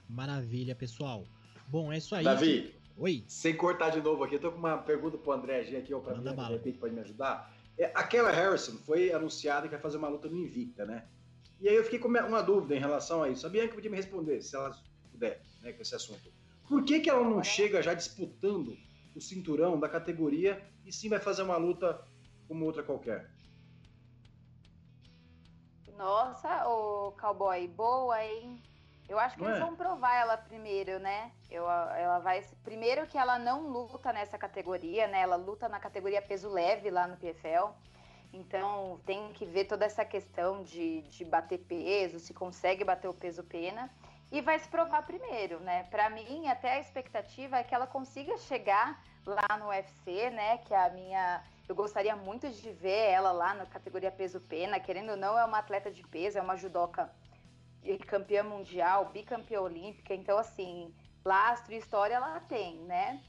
S1: Maravilha, pessoal. Bom, é isso aí.
S6: Davi,
S1: Oi.
S6: sem cortar de novo aqui, eu tô com uma pergunta pro André G aqui, ou pra
S1: Manda
S6: mim,
S1: bala.
S6: de repente pode me ajudar. É, a Kayla Harrison foi anunciada que vai fazer uma luta no Invicta, né? E aí eu fiquei com uma- dúvida em relação a isso. A Bianca podia me responder, se ela puder, né, com esse assunto. Por que, que ela não chega já disputando o cinturão da categoria e sim vai fazer uma luta como outra qualquer?
S4: Nossa, o cowboy, boa, hein? Eu acho que
S6: Não
S4: eles
S6: é?
S4: vão provar ela primeiro, né? Eu, ela vai. Primeiro que ela não luta nessa categoria, né? Ela luta na categoria peso leve lá no PFL. Então tem que ver toda essa questão de, de bater peso, se consegue bater o peso pena. E vai se provar primeiro, né? Pra mim, até a expectativa é que ela consiga chegar lá no UFC, né? Que é a minha. Eu gostaria muito de ver ela lá na categoria peso pena. Querendo ou não, é uma atleta de peso, é uma judoca campeã mundial, bicampeã olímpica. Então, assim, lastro e história ela tem, né?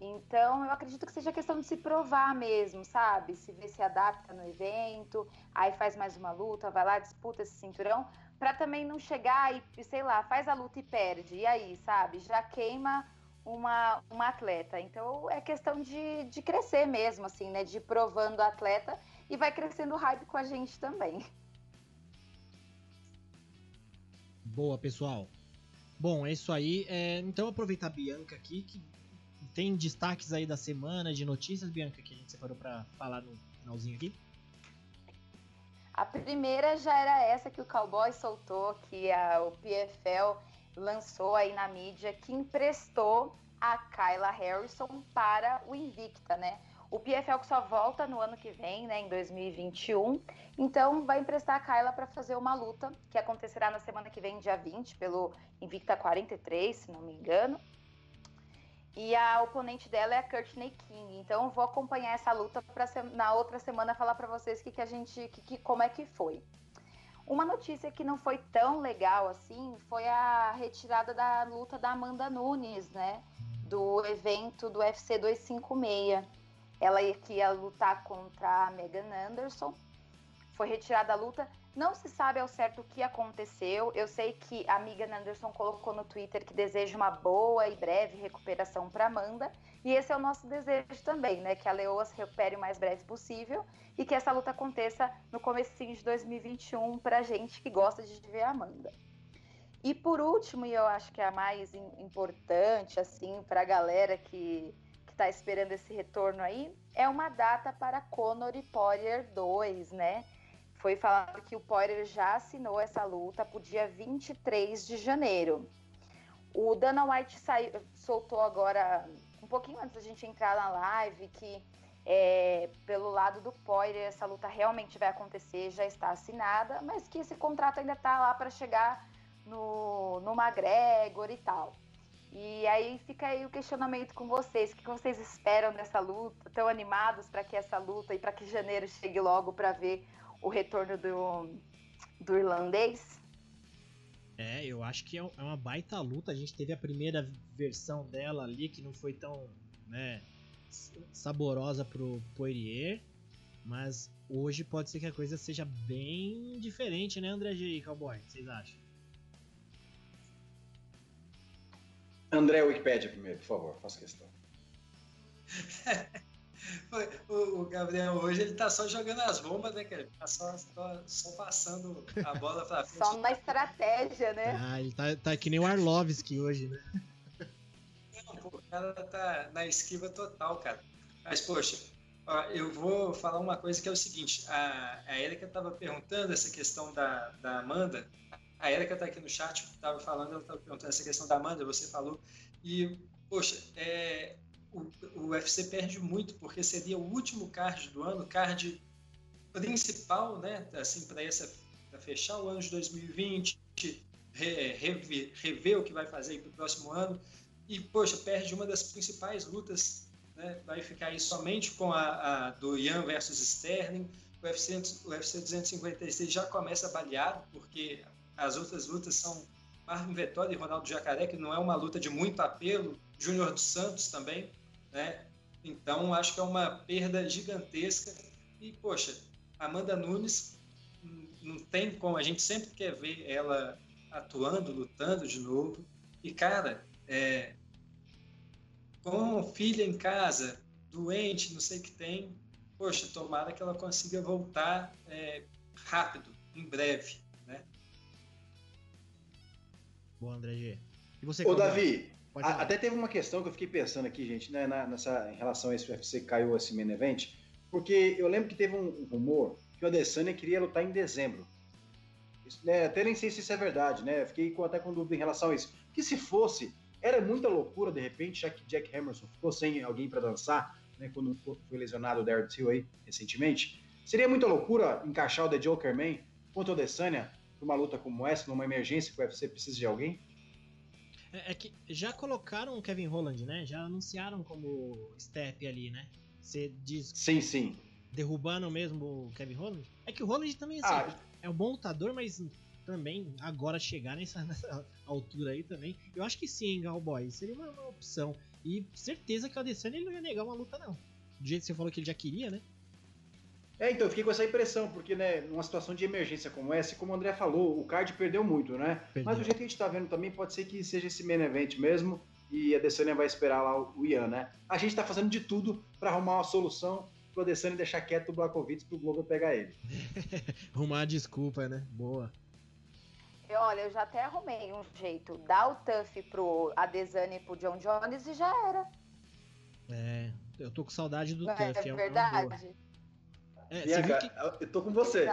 S4: Então, eu acredito que seja questão de se provar mesmo, sabe? Se ver se adapta no evento, aí faz mais uma luta, vai lá, disputa esse cinturão, pra também não chegar e, sei lá, faz a luta e perde. E aí, sabe? Já queima uma, uma atleta. Então, é questão de, de crescer mesmo, assim, né? De ir provando a atleta e vai crescendo o hype com a gente também.
S1: Boa, pessoal. Bom, é isso aí. É, então aproveitar a Bianca aqui, que tem destaques aí da semana de notícias, Bianca, que a gente separou pra falar no finalzinho aqui.
S4: A primeira já era essa que o Cowboy soltou, que a, o PFL lançou aí na mídia, que emprestou a Kyla Harrison para o Invicta, né? O PFL que só volta no ano que vem, né, em 2021. Então vai emprestar a Kyla para fazer uma luta que acontecerá na semana que vem, dia 20, pelo Invicta 43, se não me engano. E a oponente dela é a Courtney King. Então vou acompanhar essa luta para na outra semana falar para vocês que, que a gente, que, que, como é que foi. Uma notícia que não foi tão legal assim foi a retirada da luta da Amanda Nunes, né? Do evento do UFC 256. Ela que ia lutar contra a Megan Anderson. Foi retirada a luta. Não se sabe ao certo o que aconteceu. Eu sei que a Megan Anderson colocou no Twitter que deseja uma boa e breve recuperação para Amanda. E esse é o nosso desejo também, né? Que a Leoa se recupere o mais breve possível e que essa luta aconteça no comecinho de 2021 para gente que gosta de ver a Amanda. E por último, e eu acho que é a mais importante, assim, para a galera que está esperando esse retorno aí, é uma data para Conor e Poirier 2, né? foi falado que o Poirier já assinou essa luta para o dia 23 de janeiro. O Dana White saiu, soltou agora, um pouquinho antes da gente entrar na live, que é, pelo lado do Poirier essa luta realmente vai acontecer, já está assinada, mas que esse contrato ainda está lá para chegar no, no McGregor e tal. E aí fica aí o questionamento com vocês, o que vocês esperam dessa luta? Estão animados para que essa luta e para que janeiro chegue logo para ver o retorno do, do irlandês.
S1: É, eu acho que é, é uma baita luta. A gente teve a primeira versão dela ali que não foi tão né, saborosa pro Poirier, mas hoje pode ser que a coisa seja bem diferente, né, André G. Cowboy? Vocês acham?
S6: André Wikipedia primeiro, por favor, faça questão.
S5: O, o, Gabriel hoje ele tá só jogando as bombas, né, cara? Tá só, só, só passando a bola pra frente.
S4: Só uma estratégia, né?
S1: Ah, ele tá, tá que nem o Arlovski hoje, né?
S5: Não, pô, o cara tá na esquiva total, cara. Mas, poxa, ó, eu vou falar uma coisa que é o seguinte: a, a Erika tava perguntando essa questão da, da Amanda. A Erika tá aqui no chat, tava falando, ela tava perguntando essa questão da Amanda, você falou. E, poxa, é, o, o UFC perde muito, porque seria o último card do ano, card principal, né? Assim, para essa fechar o ano de 2020, re, rever, rever o que vai fazer para o próximo ano. E, poxa, perde uma das principais lutas, né? Vai ficar aí somente com a, a do Ian versus Sterling. O UFC, o UFC 256 já começa baleado, porque as outras lutas são Marvin Vettori e Ronaldo Jacaré, que não é uma luta de muito apelo, Júnior dos Santos também, né? Então acho que é uma perda gigantesca. E, poxa, Amanda Nunes não tem como, a gente sempre quer ver ela atuando, lutando de novo. E, cara, é, com filha em casa, doente, não sei o que tem, poxa, tomara que ela consiga voltar é, rápido, em breve,
S1: Bom, André G. E você,
S6: Ô, Davi, a, até teve uma questão que eu fiquei pensando aqui, gente, né, na, nessa, em relação a esse UFC caiu esse main event, porque eu lembro que teve um, um rumor que o Adesanya queria lutar em dezembro. Isso, né, até nem sei se isso é verdade, né? Fiquei com, até com dúvida em relação a isso. Que se fosse, era muita loucura, de repente, já que Jack Hammerson ficou sem alguém para dançar, né? Quando foi lesionado o Darren Till aí, recentemente. Seria muita loucura encaixar o The Joker Man contra o Adesanya numa luta como essa, numa emergência que o UFC precisa de alguém?
S1: É, é, que já colocaram o Kevin Holland, né? Já anunciaram como step ali, né? Você diz.
S6: Sim, sim.
S1: Derrubando mesmo o Kevin Holland. É que o Holland também assim, ah, é um bom lutador, mas também agora chegar nessa, nessa, altura aí também. Eu acho que sim, Cowboy. Seria uma, uma, opção. E certeza que o Adesanya ele não ia negar uma luta, não. Do jeito que você falou que ele já queria, né?
S6: É, então, eu fiquei com essa impressão, porque, né, numa situação de emergência como essa, como o André falou, o card perdeu muito, né? Perdeu. Mas do jeito que a gente tá vendo também, pode ser que seja esse main event mesmo, e a Adesanya vai esperar lá o Ian, né? A gente tá fazendo de tudo para arrumar uma solução pro Adesanya deixar quieto o Blakovic pro Globo pegar ele.
S1: arrumar a desculpa, né? Boa.
S4: Olha, eu já até arrumei um jeito. Dá o tuff pro Adesanya e pro John Jones e já era.
S1: É, eu tô com saudade do
S4: Não
S1: tuff.
S4: É, é
S6: É, Bianca, que... eu tô com você.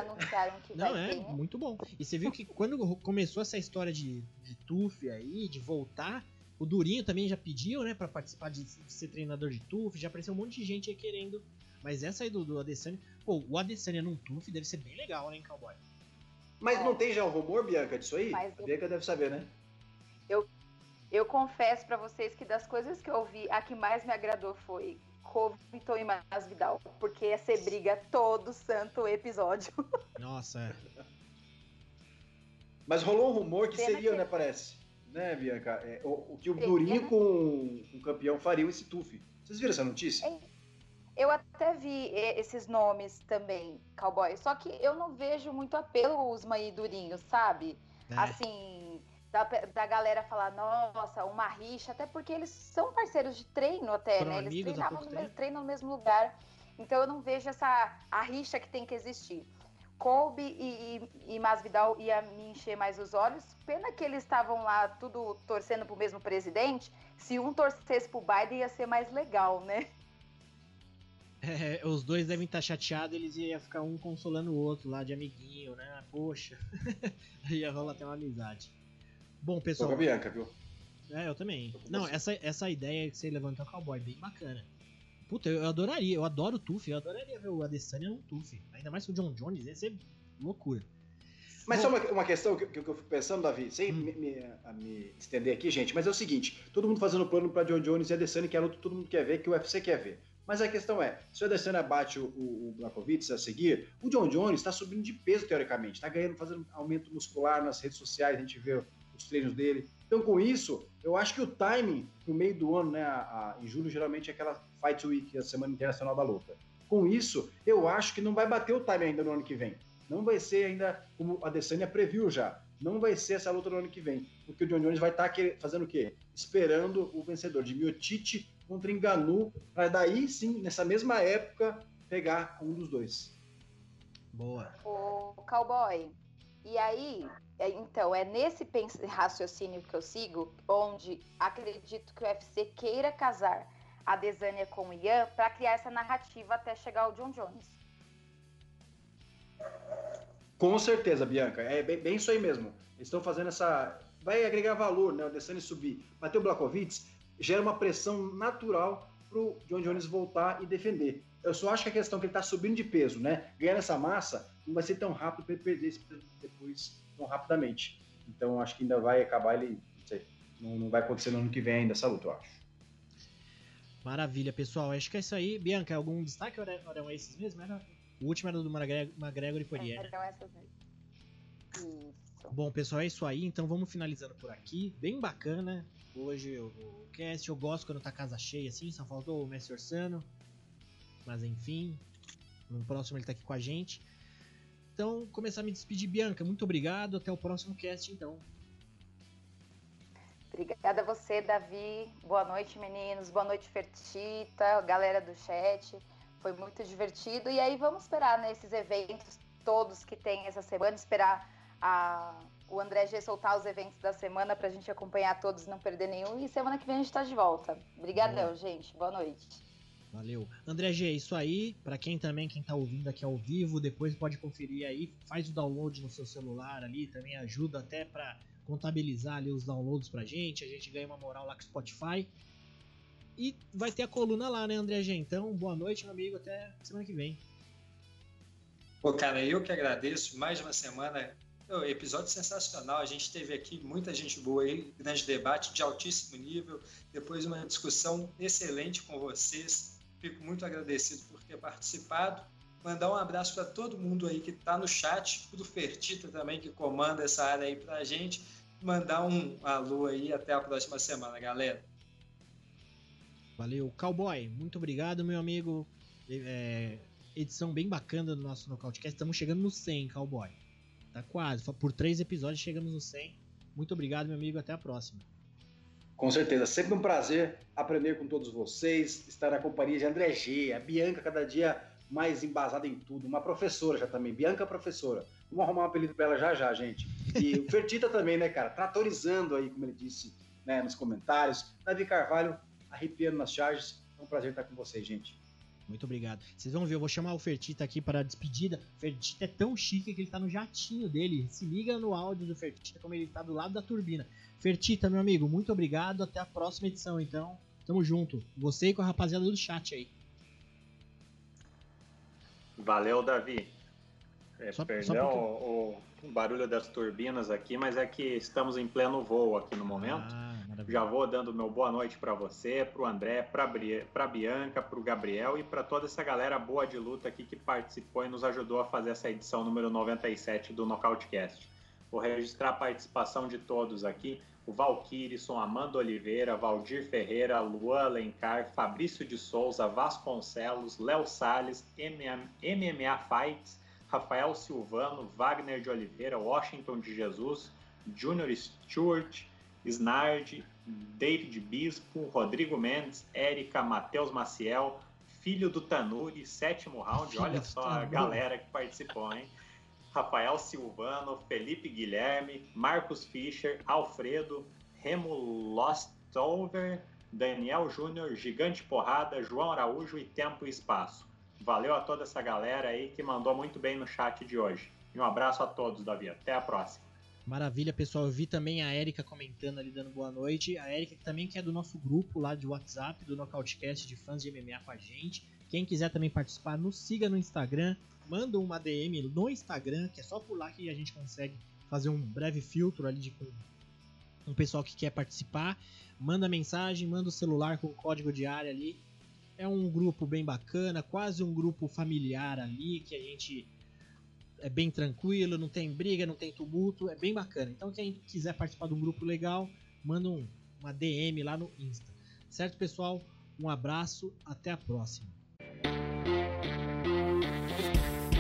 S1: Não, é, ter, né? muito bom. E você viu que quando começou essa história de, de TUF aí, de voltar, o Durinho também já pediu, né, pra participar de, de ser treinador de TUF, já apareceu um monte de gente aí querendo. Mas essa aí do, do Adesanya, pô, o Adesanya num TUF deve ser bem legal, né, Cowboy?
S6: Mas não tem já o rumor, Bianca, disso aí? Mas a Bianca deve saber, né?
S4: Eu, eu confesso para vocês que das coisas que eu vi, a que mais me agradou foi Covington e Masvidal, porque ia ser briga todo santo episódio.
S1: Nossa, é.
S6: Mas rolou um rumor que
S4: Pena
S6: seria,
S4: que-
S6: né, parece. Né, Bianca? É, o, o que o Durinho
S4: né?
S6: com o campeão fariam esse tufe. Vocês viram essa notícia?
S4: É. Eu até vi eh, esses nomes também, cowboy. Só que eu não vejo muito apelo Usma e Durinho, sabe?
S1: É.
S4: Assim, da, da galera falar, nossa, uma rixa, até porque eles são parceiros de treino até,
S1: Foram
S4: né? Eles treinavam no mesmo, treinam no mesmo lugar. Então eu não vejo essa a rixa que tem que existir. Colby e, e, e Masvidal ia me encher mais os olhos. Pena que eles estavam lá tudo torcendo pro mesmo presidente. Se um torcesse pro Biden ia ser mais legal, né?
S1: É, os dois devem estar chateados, eles iam ficar um consolando o outro lá de amiguinho, né? Poxa. Ia rolar até uma amizade. Bom, pessoal.
S6: com a Bianca, viu?
S1: É, eu também.
S6: Tô
S1: Não,
S6: você.
S1: essa, essa ideia que você levantou o cowboy, bem bacana. Puta, eu, eu adoraria, eu adoro o Tuff, eu adoraria ver o Adesanya no Tuff. Ainda mais com o John Jones, ia ser loucura.
S6: Mas
S1: Bom.
S6: só uma, uma questão que, que eu fico pensando, Davi, sem
S1: Hum.
S6: me, me- a me estender aqui, gente, mas é o seguinte: todo mundo fazendo plano pra John Jones e Adesanya, que é a luta que todo mundo quer ver, que o UFC quer ver. Mas a questão é, se o Adesanya bate o, o, o a seguir, o John Jones está subindo de peso, teoricamente. Está ganhando, fazendo aumento muscular nas redes sociais, a gente vê os treinos dele. Então, com isso, eu acho que o timing no meio do ano, né, a- a- em julho, geralmente é aquela Fight Week, a Semana Internacional da Luta. Com isso, eu acho que não vai bater o time ainda no ano que vem. Não vai ser ainda, como a Adesanya previu já, não vai ser essa luta no ano que vem. Porque o John Jones vai estar fazendo o quê? Esperando o vencedor de Miotite contra Enganu, para daí sim, nessa mesma época, pegar um dos dois.
S1: Boa.
S4: O cowboy. E aí, é, então, é nesse raciocínio que eu sigo, onde acredito que o UFC queira casar a Desânia com o Ian para criar essa narrativa até chegar ao John Jones.
S6: Com certeza, Bianca. É bem, bem isso aí mesmo. Eles estão fazendo essa. Vai agregar valor, né? O Adesanya subir. Bater o Blachowicz gera uma pressão natural pro John Jones voltar e defender. Eu só acho que a questão é que ele tá subindo de peso, né? Ganhando essa massa, não vai ser tão rápido para ele perder esse peso depois tão rapidamente. Então acho que ainda vai acabar ele. Não sei. Não, não vai acontecer no ano que vem ainda essa luta, eu acho.
S1: Maravilha, pessoal. Acho que é isso aí. Bianca, algum destaque ou eram, eram esses mesmo? Era... O último era do McGregor, e Poirier.
S4: Então, essas. Isso.
S1: Bom, pessoal, é isso aí. Então vamos finalizando por aqui. Bem bacana hoje o, o cast. Eu gosto quando tá casa cheia assim. Só faltou o Messi Orsano. Mas enfim, no próximo ele tá aqui com a gente. Então, começar a me despedir, Bianca. Muito obrigado. Até o próximo cast, então.
S4: Obrigada a você, Davi. Boa noite, meninos. Boa noite, Fertita, galera do chat. Foi muito divertido. E aí vamos esperar nesses eventos todos que tem essa semana, esperar a, o André G soltar os eventos da semana pra gente acompanhar todos, não perder nenhum. E semana que vem a gente tá de volta. Obrigadão,
S1: Boa.
S4: gente. Boa noite.
S1: Valeu. André G, é isso aí. Pra quem também, quem tá ouvindo aqui ao vivo, depois pode conferir aí. Faz o download no seu celular ali, também ajuda até pra contabilizar ali os downloads pra gente. A gente ganha uma moral lá com o Spotify. E vai ter a coluna lá, né, André G? Então, boa noite, meu amigo. Até semana que vem.
S5: Pô, cara, eu que agradeço. Mais uma semana. Episódio sensacional. A gente teve aqui muita gente boa aí, grande debate de altíssimo nível. Depois uma discussão excelente com vocês. Fico muito agradecido por ter participado. Mandar um abraço para todo mundo aí que está no chat, pro Fertita também, que comanda essa área aí pra gente. Mandar um alô aí até a próxima semana, galera.
S1: Valeu. Cowboy, muito obrigado, meu amigo. É, edição bem bacana do nosso Nocautecast. Estamos chegando no 100, Cowboy. Tá quase. Por três episódios chegamos no 100. Muito obrigado, meu amigo. Até a próxima.
S6: Com certeza, sempre um prazer aprender com todos vocês, estar na companhia de André G, a Bianca cada dia mais embasada em tudo, uma professora já também, Bianca professora. Vamos arrumar um apelido pra ela já já, gente. E o Fertita também, né, cara, tratorizando aí, como ele disse, né, nos comentários. Davi Carvalho, arrepiando nas charges. É um prazer estar com vocês, gente.
S1: Muito obrigado. Vocês vão ver, eu vou chamar o Fertita aqui para a despedida. O Fertita é tão chique que ele tá no jatinho dele. Se liga no áudio do Fertita como ele tá do lado da turbina. Fertita, meu amigo, muito obrigado. Até a próxima edição, então. Tamo junto. Você e com a rapaziada do chat aí.
S8: Valeu, Davi. É,
S1: Só- só
S8: perdão
S1: porque-
S8: o, o barulho das turbinas aqui, mas é que estamos em pleno voo aqui no momento.
S1: Ah.
S8: Já vou dando meu boa noite para você, para o André, para a Bianca, para o Gabriel e para toda essa galera boa de luta aqui que participou e nos ajudou a fazer essa edição número 97 do Nocautecast.
S7: Vou registrar a participação de todos aqui. O Valkyrisson, Amanda Oliveira, Valdir Ferreira, Luan Alencar, Fabrício de Souza, Vasconcelos, Léo Salles, MMA Fights, Rafael Silvano, Wagner de Oliveira, Washington de Jesus, Junior Stewart, Snard, David Bispo, Rodrigo Mendes, Érica, Matheus Maciel, filho do Tanuri, sétimo round. Olha só a galera que participou, hein? Rafael Silvano, Felipe Guilherme, Marcos Fischer, Alfredo, Remo Lostover, Daniel Júnior, Gigante Porrada, João Araújo e Tempo e Espaço. Valeu a toda essa galera aí que mandou muito bem no chat de hoje. E um abraço a todos, Davi. Até a próxima.
S1: Maravilha, pessoal. Eu vi também a Erika comentando ali, dando boa noite. A Erika também que é do nosso grupo lá de WhatsApp, do Nocautecast de fãs de MMA com a gente. Quem quiser também participar, nos siga no Instagram. Manda uma DM no Instagram, que é só por lá que a gente consegue fazer um breve filtro ali de com um pessoal que quer participar. Manda mensagem, manda o celular com o código de área ali. É um grupo bem bacana, quase um grupo familiar ali, que a gente é bem tranquilo, não tem briga, não tem tumulto, é bem bacana. Então quem quiser participar de um grupo legal, manda um, uma DM lá no Insta. Certo, pessoal? Um abraço, até a próxima.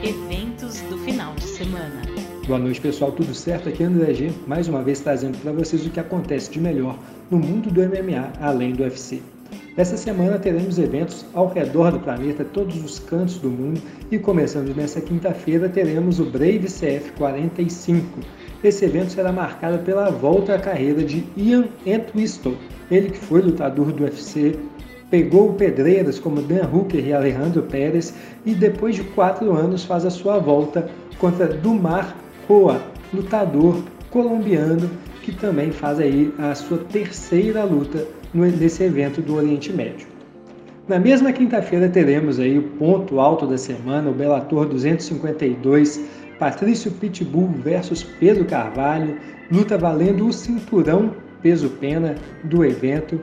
S9: Eventos do final de semana.
S10: Boa noite, pessoal. Tudo certo? Aqui é André G, mais uma vez trazendo para vocês o que acontece de melhor no mundo do MMA, além do UFC. Essa semana teremos eventos ao redor do planeta, todos os cantos do mundo, e começando nessa quinta-feira teremos o Brave CF 45. Esse evento será marcado pela volta à carreira de Ian Entwistle, ele que foi lutador do UFC, pegou pedreiras como Dan Hooker e Alejandro Pérez e depois de quatro anos faz a sua volta contra Dumar Roa, lutador colombiano que também faz aí a sua terceira luta nesse evento do Oriente Médio. Na mesma quinta-feira teremos aí o ponto alto da semana, o Bellator 252, Patrício Pitbull versus Pedro Carvalho, luta valendo o cinturão peso-pena do evento.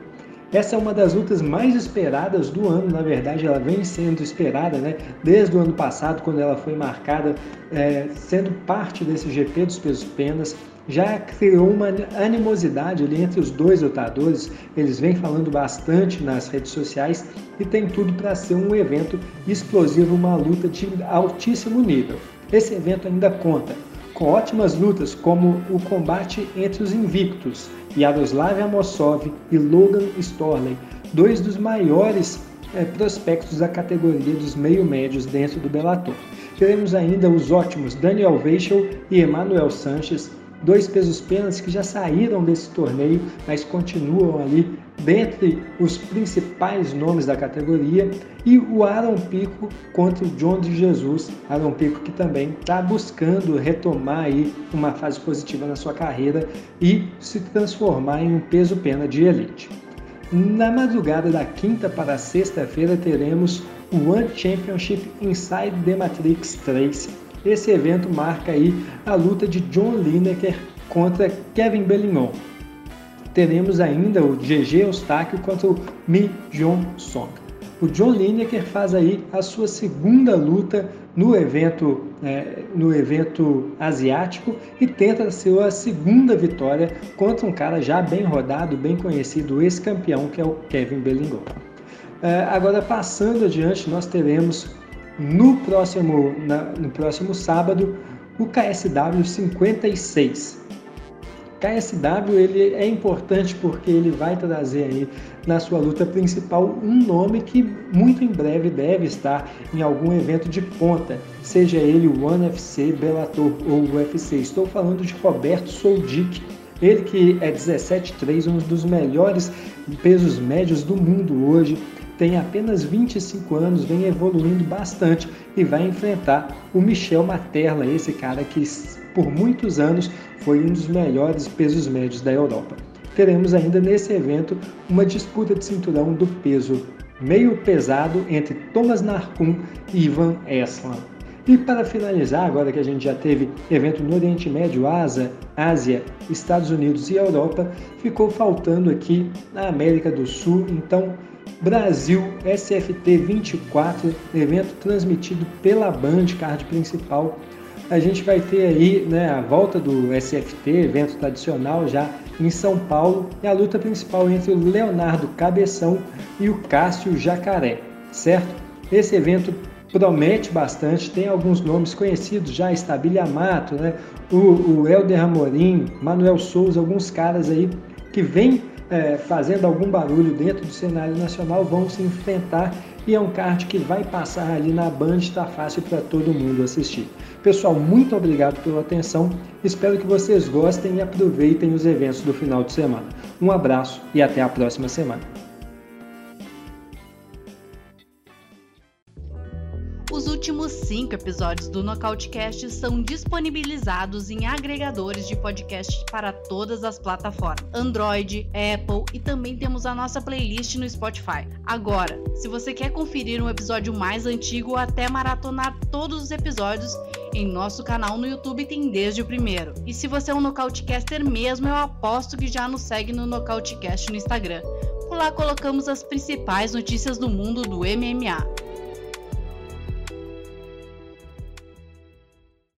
S10: Essa é uma das lutas mais esperadas do ano, na verdade ela vem sendo esperada né, desde o ano passado, quando ela foi marcada, é, sendo parte desse GP dos pesos-penas já criou uma animosidade ali entre os dois lutadores. Eles vêm falando bastante nas redes sociais e tem tudo para ser um evento explosivo, uma luta de altíssimo nível. Esse evento ainda conta com ótimas lutas como o combate entre os invictos Yaroslav Amosov e Logan Storley, dois dos maiores é, prospectos da categoria dos meio-médios dentro do Bellator. Teremos ainda os ótimos Daniel Weichel e Emmanuel Sanches, dois pesos penas que já saíram desse torneio, mas continuam ali dentre os principais nomes da categoria, e o Aaron Pico contra o John de Jesus. Aaron Pico que também está buscando retomar aí uma fase positiva na sua carreira e se transformar em um peso pena de elite. Na madrugada da quinta para sexta-feira teremos o One Championship Inside the Matrix 3, esse evento marca aí a luta de John Lineker contra Kevin Bellignon. Teremos ainda o GG Eustáquio contra o Mi Jong Song. O John Lineker faz aí a sua segunda luta no evento, é, no evento asiático e tenta a sua segunda vitória contra um cara já bem rodado, bem conhecido, ex-campeão, que é o Kevin Bellingham. É, agora, passando adiante, nós teremos no próximo, na, no próximo sábado, o KSW 56. KSW ele é importante porque ele vai trazer aí na sua luta principal um nome que muito em breve deve estar em algum evento de ponta, seja ele o One FC, Bellator ou UFC. Estou falando de Roberto Soldic, ele que é 17-3, um dos melhores pesos médios do mundo hoje, tem apenas 25 anos, vem evoluindo bastante e vai enfrentar o Michel Materla, esse cara que por muitos anos foi um dos melhores pesos médios da Europa. Teremos ainda nesse evento uma disputa de cinturão do peso meio pesado entre Thomas Narkun e Ivan Eslan. E para finalizar, agora que a gente já teve evento no Oriente Médio, Ásia, Estados Unidos e Europa, ficou faltando aqui na América do Sul. Então, Brasil SFT 24, evento transmitido pela Band, card principal. a gente vai ter aí né, a volta do SFT, evento tradicional já em São Paulo, e a luta principal entre o Leonardo Cabeção e o Cássio Jacaré, certo? Esse evento promete bastante, tem alguns nomes conhecidos já, Estabilha Mato, né? o, Helder Amorim, Manuel Souza, alguns caras aí que vêm é, fazendo algum barulho dentro do cenário nacional vão se enfrentar e é um card que vai passar ali na Band, está fácil para todo mundo assistir. Pessoal, muito obrigado pela atenção, espero que vocês gostem e aproveitem os eventos do final de semana. Um abraço e até a próxima semana.
S9: Os últimos cinco episódios do Nocautecast são disponibilizados em agregadores de podcast para todas as plataformas: Android, Apple e também temos a nossa playlist no Spotify. Agora, se você quer conferir um episódio mais antigo ou até maratonar todos os episódios, em nosso canal no YouTube tem desde o primeiro. E se você é um Nocautecaster mesmo, eu aposto que já nos segue no Nocautecast no Instagram. Por lá colocamos as principais notícias do mundo do MMA.